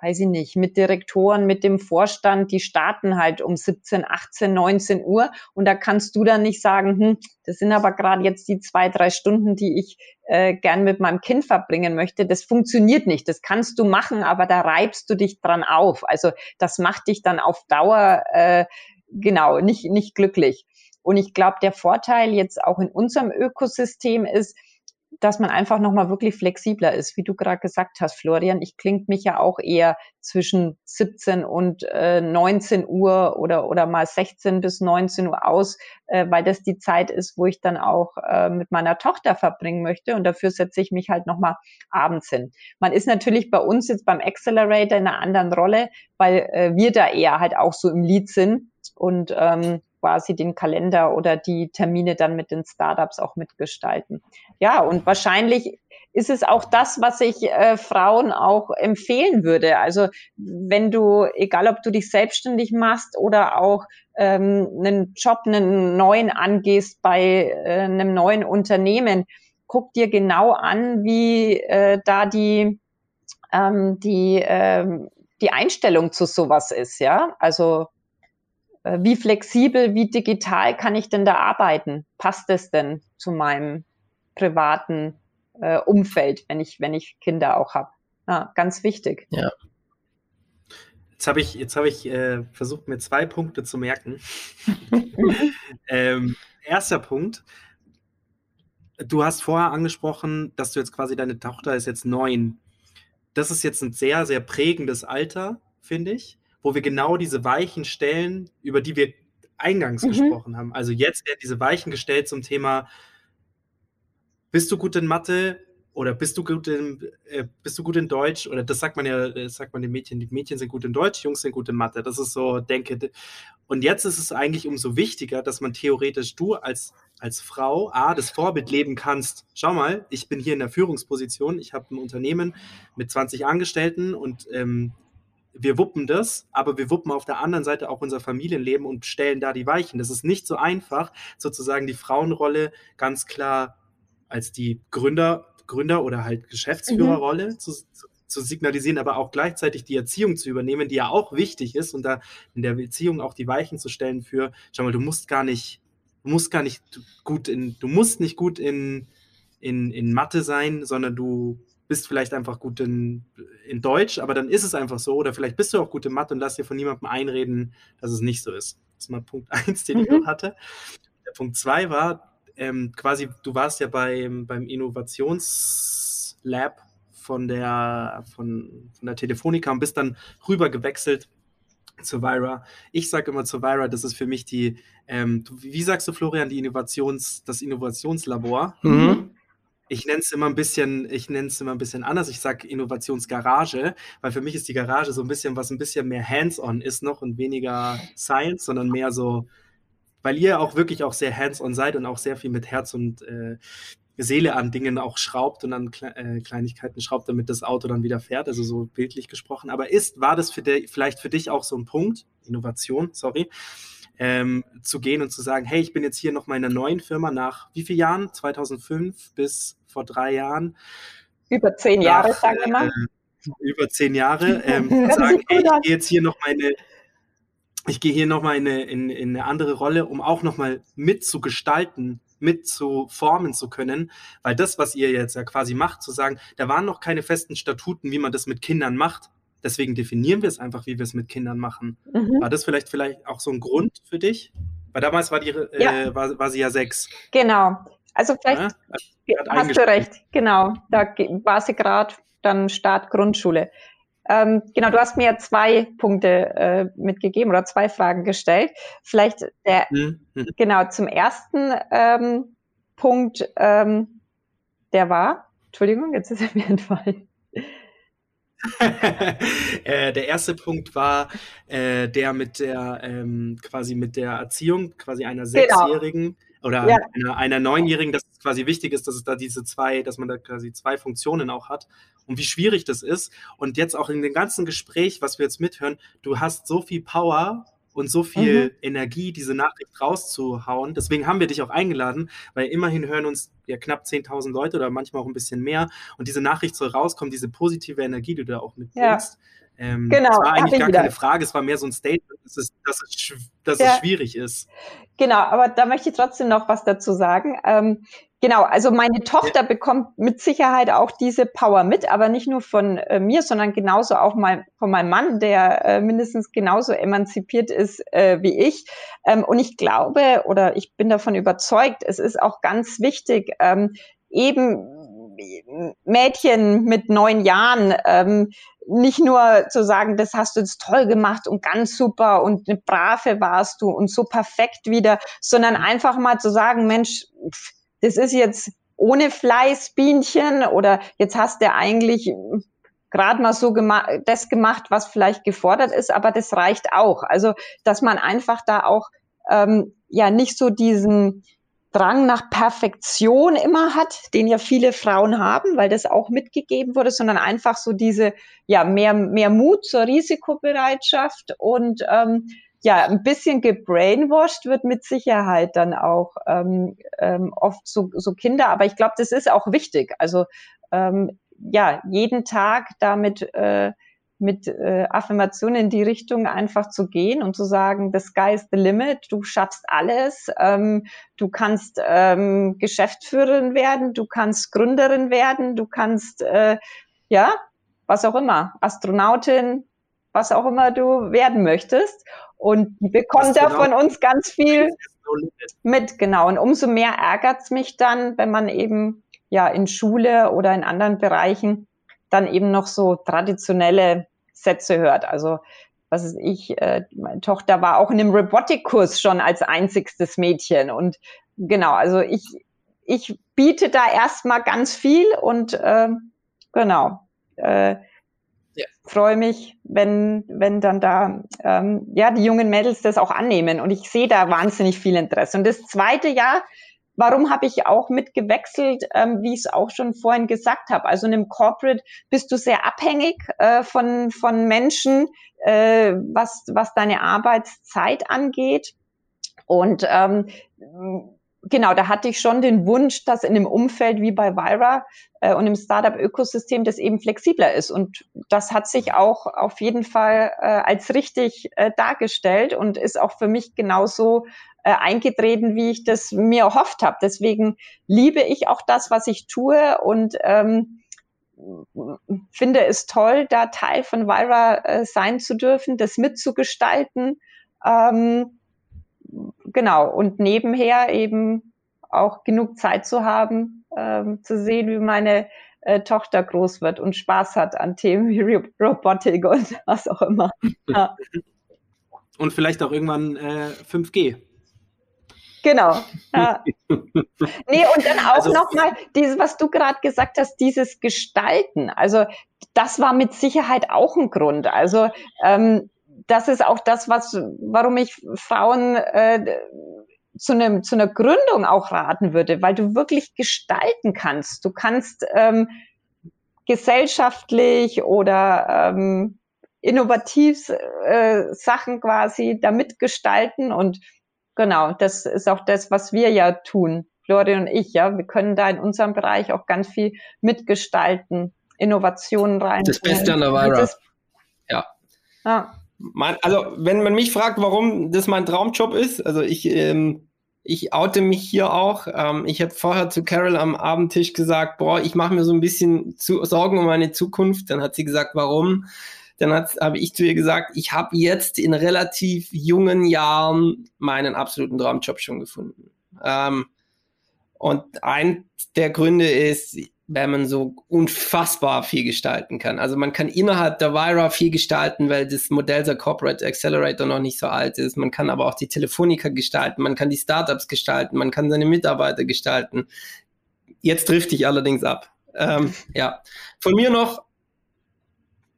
weiß ich nicht, mit Direktoren, mit dem Vorstand, die starten halt um 17, 18, 19 Uhr und da kannst du dann nicht sagen, hm, das sind aber gerade jetzt die zwei, drei Stunden, die ich äh, gern mit meinem Kind verbringen möchte. Das funktioniert nicht. Das kannst du machen, aber da reibst du dich dran auf. Also das macht dich dann auf Dauer äh, genau, nicht, nicht glücklich. Und ich glaube, der Vorteil jetzt auch in unserem Ökosystem ist, dass man einfach nochmal wirklich flexibler ist, wie du gerade gesagt hast, Florian. Ich klinge mich ja auch eher zwischen 17 und äh, 19 Uhr oder, oder mal 16 bis 19 Uhr aus, äh, weil das die Zeit ist, wo ich dann auch äh, mit meiner Tochter verbringen möchte. Und dafür setze ich mich halt nochmal abends hin. Man ist natürlich bei uns jetzt beim Accelerator in einer anderen Rolle, weil äh, wir da eher halt auch so im Lied sind und ähm, quasi den Kalender oder die Termine dann mit den Startups auch mitgestalten. Ja, und wahrscheinlich ist es auch das, was ich äh, Frauen auch empfehlen würde. Also wenn du, egal ob du dich selbstständig machst oder auch ähm, einen Job, einen neuen angehst bei äh, einem neuen Unternehmen, guck dir genau an, wie äh, da die, ähm, die, ähm, die Einstellung zu sowas ist, ja. Also wie flexibel, wie digital kann ich denn da arbeiten? Passt es denn zu meinem privaten äh, Umfeld, wenn ich, wenn ich Kinder auch habe? Ja, ganz wichtig. Ja. Jetzt habe ich, jetzt hab ich äh, versucht, mir zwei Punkte zu merken. ähm, erster Punkt. Du hast vorher angesprochen, dass du jetzt quasi deine Tochter ist jetzt neun. Das ist jetzt ein sehr, sehr prägendes Alter, finde ich wo wir genau diese Weichen stellen, über die wir eingangs mhm. gesprochen haben. Also jetzt werden diese Weichen gestellt zum Thema, bist du gut in Mathe oder bist du gut in, äh, bist du gut in Deutsch? Oder das sagt man ja, das sagt man den Mädchen, die Mädchen sind gut in Deutsch, Jungs sind gut in Mathe. Das ist so, denke. Und jetzt ist es eigentlich umso wichtiger, dass man theoretisch du als, als Frau A, das Vorbild leben kannst. Schau mal, ich bin hier in der Führungsposition, ich habe ein Unternehmen mit 20 Angestellten und ähm, wir wuppen das, aber wir wuppen auf der anderen Seite auch unser Familienleben und stellen da die Weichen. Das ist nicht so einfach, sozusagen die Frauenrolle ganz klar als die Gründer, Gründer oder halt Geschäftsführerrolle mhm. zu, zu, zu, signalisieren, aber auch gleichzeitig die Erziehung zu übernehmen, die ja auch wichtig ist und da in der Beziehung auch die Weichen zu stellen für, schau mal, du musst gar nicht, du musst gar nicht gut in, du musst nicht gut in, in, in Mathe sein, sondern du bist vielleicht einfach gut in, in Deutsch, aber dann ist es einfach so. Oder vielleicht bist du auch gut in Mathe und lass dir von niemandem einreden, dass es nicht so ist. Das ist mal Punkt 1, den mhm. ich noch hatte. Der Punkt 2 war ähm, quasi, du warst ja beim, beim Innovationslab von der, von, von der Telefonica und bist dann rüber gewechselt zu Vira. Ich sage immer zu Vira, das ist für mich die, ähm, wie sagst du, Florian, die Innovations, das Innovationslabor. Mhm ich nenne es immer ein bisschen, ich nenne es immer ein bisschen anders. Ich sage Innovationsgarage, weil für mich ist die Garage so ein bisschen, was ein bisschen mehr hands-on ist noch und weniger Science, sondern mehr so, weil ihr auch wirklich auch sehr hands-on seid und auch sehr viel mit Herz und äh, Seele an Dingen auch schraubt und an Kle äh, Kleinigkeiten schraubt, damit das Auto dann wieder fährt, also so bildlich gesprochen. Aber ist, war das für vielleicht für dich auch so ein Punkt, Innovation, sorry, ähm, zu gehen und zu sagen, hey, ich bin jetzt hier noch mal in einer neuen Firma nach wie vielen Jahren? 2005 bis vor drei Jahren. Über zehn nach, Jahre, sagen wir mal. Äh, über zehn Jahre. Ähm, sagen, hey, ich gehe jetzt hier noch meine, ich gehe hier nochmal in eine, in, in eine andere Rolle, um auch nochmal mitzugestalten, mitzuformen zu können, weil das, was ihr jetzt ja quasi macht, zu sagen, da waren noch keine festen Statuten, wie man das mit Kindern macht. Deswegen definieren wir es einfach, wie wir es mit Kindern machen. Mhm. War das vielleicht, vielleicht auch so ein Grund für dich? Weil damals war, die, äh, ja. war, war sie ja sechs. Genau. Also vielleicht ja, hast du recht, genau. Da war sie gerade dann Start Grundschule. Ähm, genau, du hast mir zwei Punkte äh, mitgegeben oder zwei Fragen gestellt. Vielleicht der, mhm. genau, zum ersten ähm, Punkt, ähm, der war, Entschuldigung, jetzt ist er mir entfallen. äh, der erste Punkt war äh, der mit der ähm, quasi mit der Erziehung quasi einer genau. Sechsjährigen genau. Oder ja. einer, einer Neunjährigen, dass es quasi wichtig ist, dass es da diese zwei, dass man da quasi zwei Funktionen auch hat und wie schwierig das ist. Und jetzt auch in dem ganzen Gespräch, was wir jetzt mithören, du hast so viel Power und so viel mhm. Energie, diese Nachricht rauszuhauen. Deswegen haben wir dich auch eingeladen, weil immerhin hören uns ja knapp 10.000 Leute oder manchmal auch ein bisschen mehr. Und diese Nachricht soll rauskommen, diese positive Energie, die du da auch mitbringst. Ja. Ähm, genau. Das war eigentlich gar keine Frage, es war mehr so ein Statement, dass es, dass es, dass ja. es schwierig ist. Genau, aber da möchte ich trotzdem noch was dazu sagen. Ähm, Genau, also meine Tochter bekommt mit Sicherheit auch diese Power mit, aber nicht nur von äh, mir, sondern genauso auch mein, von meinem Mann, der äh, mindestens genauso emanzipiert ist äh, wie ich. Ähm, und ich glaube oder ich bin davon überzeugt, es ist auch ganz wichtig, ähm, eben Mädchen mit neun Jahren ähm, nicht nur zu sagen, das hast du jetzt toll gemacht und ganz super und eine Brave warst du und so perfekt wieder, sondern einfach mal zu sagen, Mensch, das ist jetzt ohne Fleißbienchen oder jetzt hast du eigentlich gerade mal so gema das gemacht, was vielleicht gefordert ist, aber das reicht auch. Also, dass man einfach da auch ähm, ja nicht so diesen Drang nach Perfektion immer hat, den ja viele Frauen haben, weil das auch mitgegeben wurde, sondern einfach so diese, ja, mehr, mehr Mut zur Risikobereitschaft und ähm, ja, ein bisschen gebrainwashed wird mit Sicherheit dann auch ähm, ähm, oft so, so Kinder, aber ich glaube, das ist auch wichtig. Also ähm, ja, jeden Tag damit äh, mit äh, Affirmationen in die Richtung einfach zu gehen und zu sagen, the sky is the limit, du schaffst alles, ähm, du kannst ähm, Geschäftsführerin werden, du kannst Gründerin werden, du kannst, äh, ja, was auch immer, Astronautin, was auch immer du werden möchtest. Und die bekommt da von uns ganz viel mit, genau. Und umso mehr ärgert's mich dann, wenn man eben ja in Schule oder in anderen Bereichen dann eben noch so traditionelle Sätze hört. Also was ist ich, äh, meine Tochter war auch in einem Robotikkurs schon als einzigstes Mädchen. Und genau, also ich, ich biete da erstmal ganz viel und äh, genau. Äh, ja. freue mich, wenn, wenn dann da ähm, ja die jungen Mädels das auch annehmen. Und ich sehe da wahnsinnig viel Interesse. Und das zweite Jahr Warum habe ich auch mitgewechselt, ähm, wie ich es auch schon vorhin gesagt habe? Also in einem Corporate bist du sehr abhängig äh, von, von Menschen, äh, was, was deine Arbeitszeit angeht. Und ähm, genau, da hatte ich schon den Wunsch, dass in einem Umfeld wie bei Vira äh, und im Startup-Ökosystem das eben flexibler ist. Und das hat sich auch auf jeden Fall äh, als richtig äh, dargestellt und ist auch für mich genauso äh, eingetreten, wie ich das mir erhofft habe. Deswegen liebe ich auch das, was ich tue und ähm, finde es toll, da Teil von Vira äh, sein zu dürfen, das mitzugestalten. Ähm, genau, und nebenher eben auch genug Zeit zu haben, ähm, zu sehen, wie meine äh, Tochter groß wird und Spaß hat an Themen wie Robotik und was auch immer. Ja. Und vielleicht auch irgendwann äh, 5G. Genau. Ja. Nee, und dann auch also, nochmal dieses, was du gerade gesagt hast, dieses Gestalten. Also das war mit Sicherheit auch ein Grund. Also ähm, das ist auch das, was, warum ich Frauen äh, zu, einem, zu einer Gründung auch raten würde, weil du wirklich gestalten kannst. Du kannst ähm, gesellschaftlich oder ähm, innovativ äh, Sachen quasi damit gestalten und Genau, das ist auch das, was wir ja tun, Florian und ich, ja. Wir können da in unserem Bereich auch ganz viel mitgestalten, Innovationen rein. Das Beste an der Vira. Ja. ja. Man, also, wenn man mich fragt, warum das mein Traumjob ist, also ich, ähm, ich oute mich hier auch. Ähm, ich habe vorher zu Carol am Abendtisch gesagt, boah, ich mache mir so ein bisschen zu, Sorgen um meine Zukunft. Dann hat sie gesagt, warum? dann habe ich zu ihr gesagt, ich habe jetzt in relativ jungen Jahren meinen absoluten Traumjob schon gefunden. Ähm, und ein der Gründe ist, wenn man so unfassbar viel gestalten kann. Also man kann innerhalb der Vira viel gestalten, weil das Modell der Corporate Accelerator noch nicht so alt ist. Man kann aber auch die Telefonica gestalten, man kann die Startups gestalten, man kann seine Mitarbeiter gestalten. Jetzt trifft ich allerdings ab. Ähm, ja, von mir noch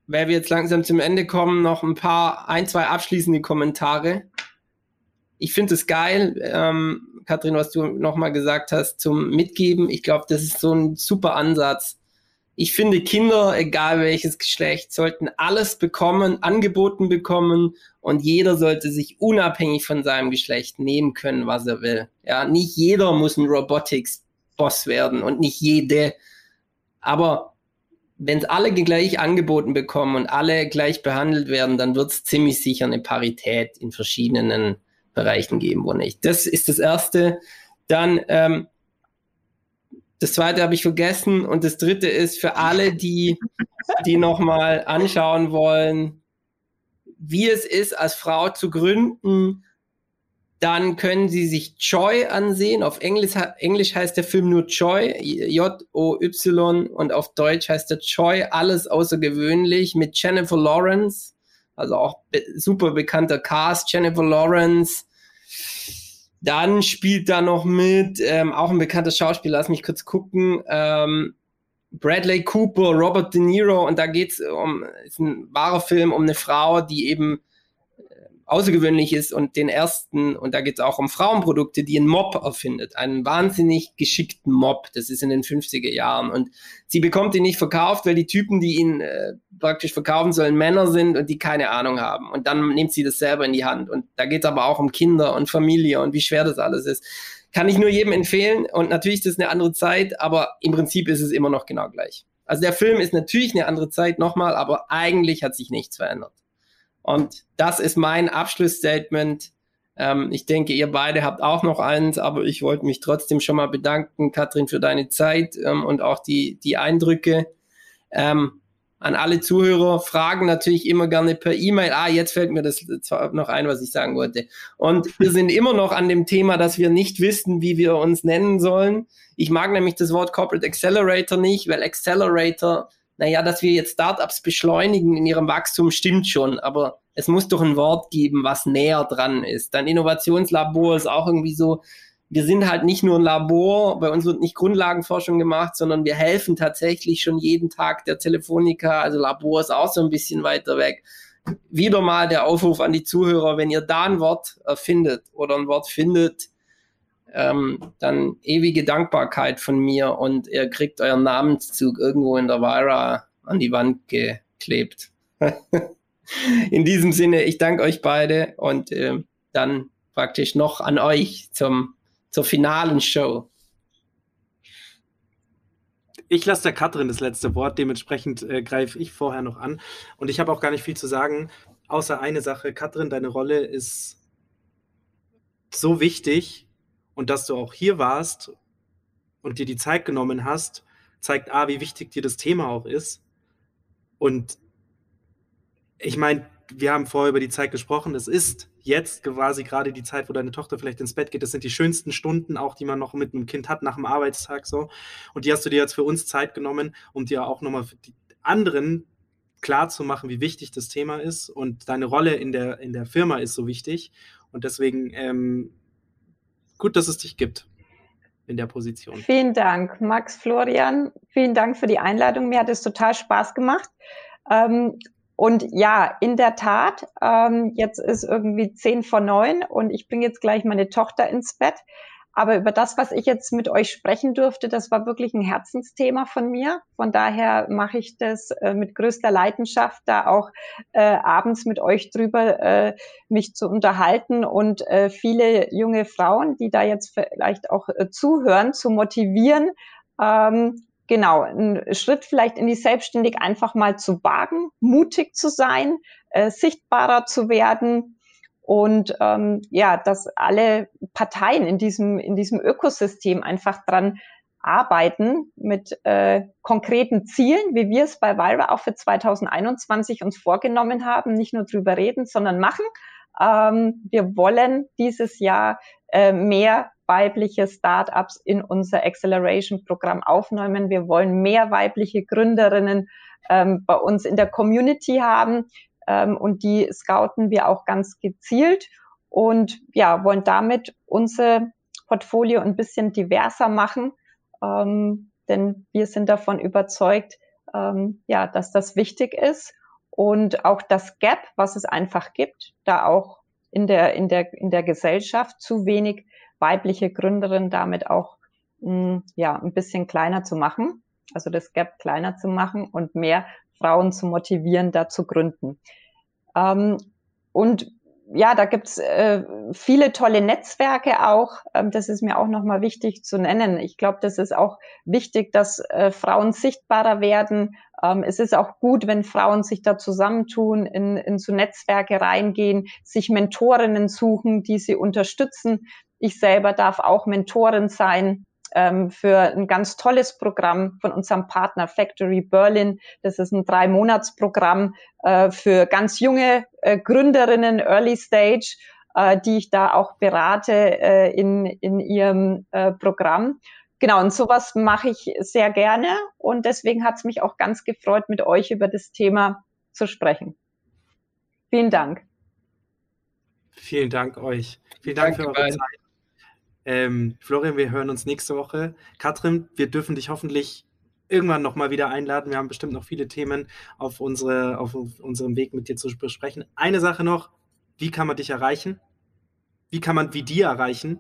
weil wir jetzt langsam zum Ende kommen, noch ein paar, ein, zwei abschließende Kommentare. Ich finde es geil, ähm, Kathrin, was du nochmal gesagt hast zum Mitgeben. Ich glaube, das ist so ein super Ansatz. Ich finde, Kinder, egal welches Geschlecht, sollten alles bekommen, angeboten bekommen und jeder sollte sich unabhängig von seinem Geschlecht nehmen können, was er will. Ja, nicht jeder muss ein Robotics-Boss werden und nicht jede. Aber wenn es alle gleich angeboten bekommen und alle gleich behandelt werden, dann wird es ziemlich sicher eine Parität in verschiedenen Bereichen geben, wo nicht. Das ist das Erste. Dann, ähm, das zweite habe ich vergessen. Und das dritte ist für alle, die, die nochmal anschauen wollen, wie es ist, als Frau zu gründen, dann können Sie sich Joy ansehen. Auf Englisch, Englisch heißt der Film nur Joy, J-O-Y, und auf Deutsch heißt der Joy, alles außergewöhnlich, mit Jennifer Lawrence, also auch be super bekannter Cast, Jennifer Lawrence. Dann spielt da noch mit, ähm, auch ein bekannter Schauspieler, lass mich kurz gucken, ähm, Bradley Cooper, Robert De Niro, und da geht es um, ist ein wahrer Film um eine Frau, die eben außergewöhnlich ist und den ersten, und da geht es auch um Frauenprodukte, die einen Mob erfindet, einen wahnsinnig geschickten Mob. Das ist in den 50er Jahren. Und sie bekommt ihn nicht verkauft, weil die Typen, die ihn äh, praktisch verkaufen sollen, Männer sind und die keine Ahnung haben. Und dann nimmt sie das selber in die Hand. Und da geht es aber auch um Kinder und Familie und wie schwer das alles ist. Kann ich nur jedem empfehlen. Und natürlich ist das eine andere Zeit, aber im Prinzip ist es immer noch genau gleich. Also der Film ist natürlich eine andere Zeit nochmal, aber eigentlich hat sich nichts verändert. Und das ist mein Abschlussstatement. Ähm, ich denke, ihr beide habt auch noch eins, aber ich wollte mich trotzdem schon mal bedanken, Katrin, für deine Zeit ähm, und auch die, die Eindrücke. Ähm, an alle Zuhörer, Fragen natürlich immer gerne per E-Mail. Ah, jetzt fällt mir das noch ein, was ich sagen wollte. Und wir sind immer noch an dem Thema, dass wir nicht wissen, wie wir uns nennen sollen. Ich mag nämlich das Wort Corporate Accelerator nicht, weil Accelerator naja, dass wir jetzt Startups beschleunigen in ihrem Wachstum, stimmt schon, aber es muss doch ein Wort geben, was näher dran ist. Dann Innovationslabor ist auch irgendwie so, wir sind halt nicht nur ein Labor, bei uns wird nicht Grundlagenforschung gemacht, sondern wir helfen tatsächlich schon jeden Tag der Telefonica, also Labor ist auch so ein bisschen weiter weg. Wieder mal der Aufruf an die Zuhörer, wenn ihr da ein Wort erfindet oder ein Wort findet, ähm, dann ewige Dankbarkeit von mir und ihr kriegt euren Namenszug irgendwo in der Vira an die Wand geklebt. in diesem Sinne, ich danke euch beide und äh, dann praktisch noch an euch zum, zur finalen Show. Ich lasse der Katrin das letzte Wort, dementsprechend äh, greife ich vorher noch an. Und ich habe auch gar nicht viel zu sagen, außer eine Sache. Katrin, deine Rolle ist so wichtig und dass du auch hier warst und dir die Zeit genommen hast, zeigt A, wie wichtig dir das Thema auch ist. Und ich meine, wir haben vorher über die Zeit gesprochen. Es ist jetzt quasi gerade die Zeit, wo deine Tochter vielleicht ins Bett geht. Das sind die schönsten Stunden, auch die man noch mit einem Kind hat nach dem Arbeitstag so. Und die hast du dir jetzt für uns Zeit genommen, um dir auch nochmal für die anderen klar zu machen, wie wichtig das Thema ist. Und deine Rolle in der, in der Firma ist so wichtig. Und deswegen ähm, gut, dass es dich gibt in der Position. Vielen Dank, Max Florian. Vielen Dank für die Einladung. Mir hat es total Spaß gemacht. Ähm, und ja, in der Tat, ähm, jetzt ist irgendwie zehn vor neun und ich bringe jetzt gleich meine Tochter ins Bett. Aber über das, was ich jetzt mit euch sprechen durfte, das war wirklich ein Herzensthema von mir. Von daher mache ich das äh, mit größter Leidenschaft, da auch äh, abends mit euch drüber äh, mich zu unterhalten und äh, viele junge Frauen, die da jetzt vielleicht auch äh, zuhören, zu motivieren, ähm, genau, einen Schritt vielleicht in die Selbstständig einfach mal zu wagen, mutig zu sein, äh, sichtbarer zu werden, und ähm, ja, dass alle Parteien in diesem, in diesem Ökosystem einfach dran arbeiten mit äh, konkreten Zielen, wie wir es bei Vira auch für 2021 uns vorgenommen haben, nicht nur drüber reden, sondern machen. Ähm, wir wollen dieses Jahr äh, mehr weibliche Startups in unser Acceleration-Programm aufnehmen. Wir wollen mehr weibliche Gründerinnen ähm, bei uns in der Community haben ähm, und die scouten wir auch ganz gezielt und ja, wollen damit unser Portfolio ein bisschen diverser machen, ähm, denn wir sind davon überzeugt, ähm, ja, dass das wichtig ist und auch das Gap, was es einfach gibt, da auch in der, in der, in der Gesellschaft zu wenig weibliche Gründerinnen damit auch mh, hm, ja, ein bisschen kleiner zu machen, also das Gap kleiner zu machen und mehr Frauen zu motivieren, da zu gründen. Ähm, und ja, da gibt's äh, viele tolle Netzwerke auch. Ähm, das ist mir auch nochmal wichtig zu nennen. Ich glaube, das ist auch wichtig, dass äh, Frauen sichtbarer werden. Ähm, es ist auch gut, wenn Frauen sich da zusammentun, in, in so Netzwerke reingehen, sich Mentorinnen suchen, die sie unterstützen. Ich selber darf auch Mentorin sein ähm, für ein ganz tolles Programm von unserem Partner Factory Berlin. Das ist ein Drei-Monats-Programm äh, für ganz junge äh, Gründerinnen, Early Stage, äh, die ich da auch berate äh, in, in ihrem äh, Programm. Genau, und sowas mache ich sehr gerne und deswegen hat es mich auch ganz gefreut, mit euch über das Thema zu sprechen. Vielen Dank. Vielen Dank euch. Vielen Dank Danke für eure Zeit. Ähm, Florian, wir hören uns nächste Woche. Katrin, wir dürfen dich hoffentlich irgendwann nochmal wieder einladen. Wir haben bestimmt noch viele Themen auf, unsere, auf unserem Weg mit dir zu besprechen. Eine Sache noch, wie kann man dich erreichen? Wie kann man wie dir erreichen?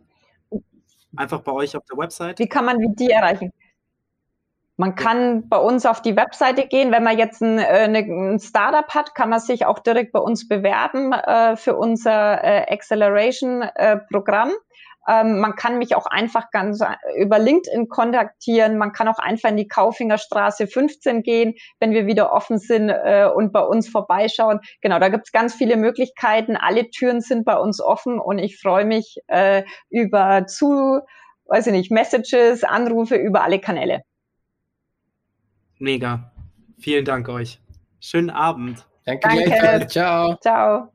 Einfach bei euch auf der Website. Wie kann man wie dir erreichen? Man kann bei uns auf die Webseite gehen. Wenn man jetzt ein, äh, ein Startup hat, kann man sich auch direkt bei uns bewerben äh, für unser äh, Acceleration-Programm. Äh, ähm, man kann mich auch einfach ganz äh, über LinkedIn kontaktieren. Man kann auch einfach in die Kaufingerstraße 15 gehen, wenn wir wieder offen sind äh, und bei uns vorbeischauen. Genau, da gibt es ganz viele Möglichkeiten. Alle Türen sind bei uns offen und ich freue mich äh, über zu, weiß ich nicht, Messages, Anrufe über alle Kanäle. Mega. Vielen Dank euch. Schönen Abend. Danke, Danke. Ciao. Ciao.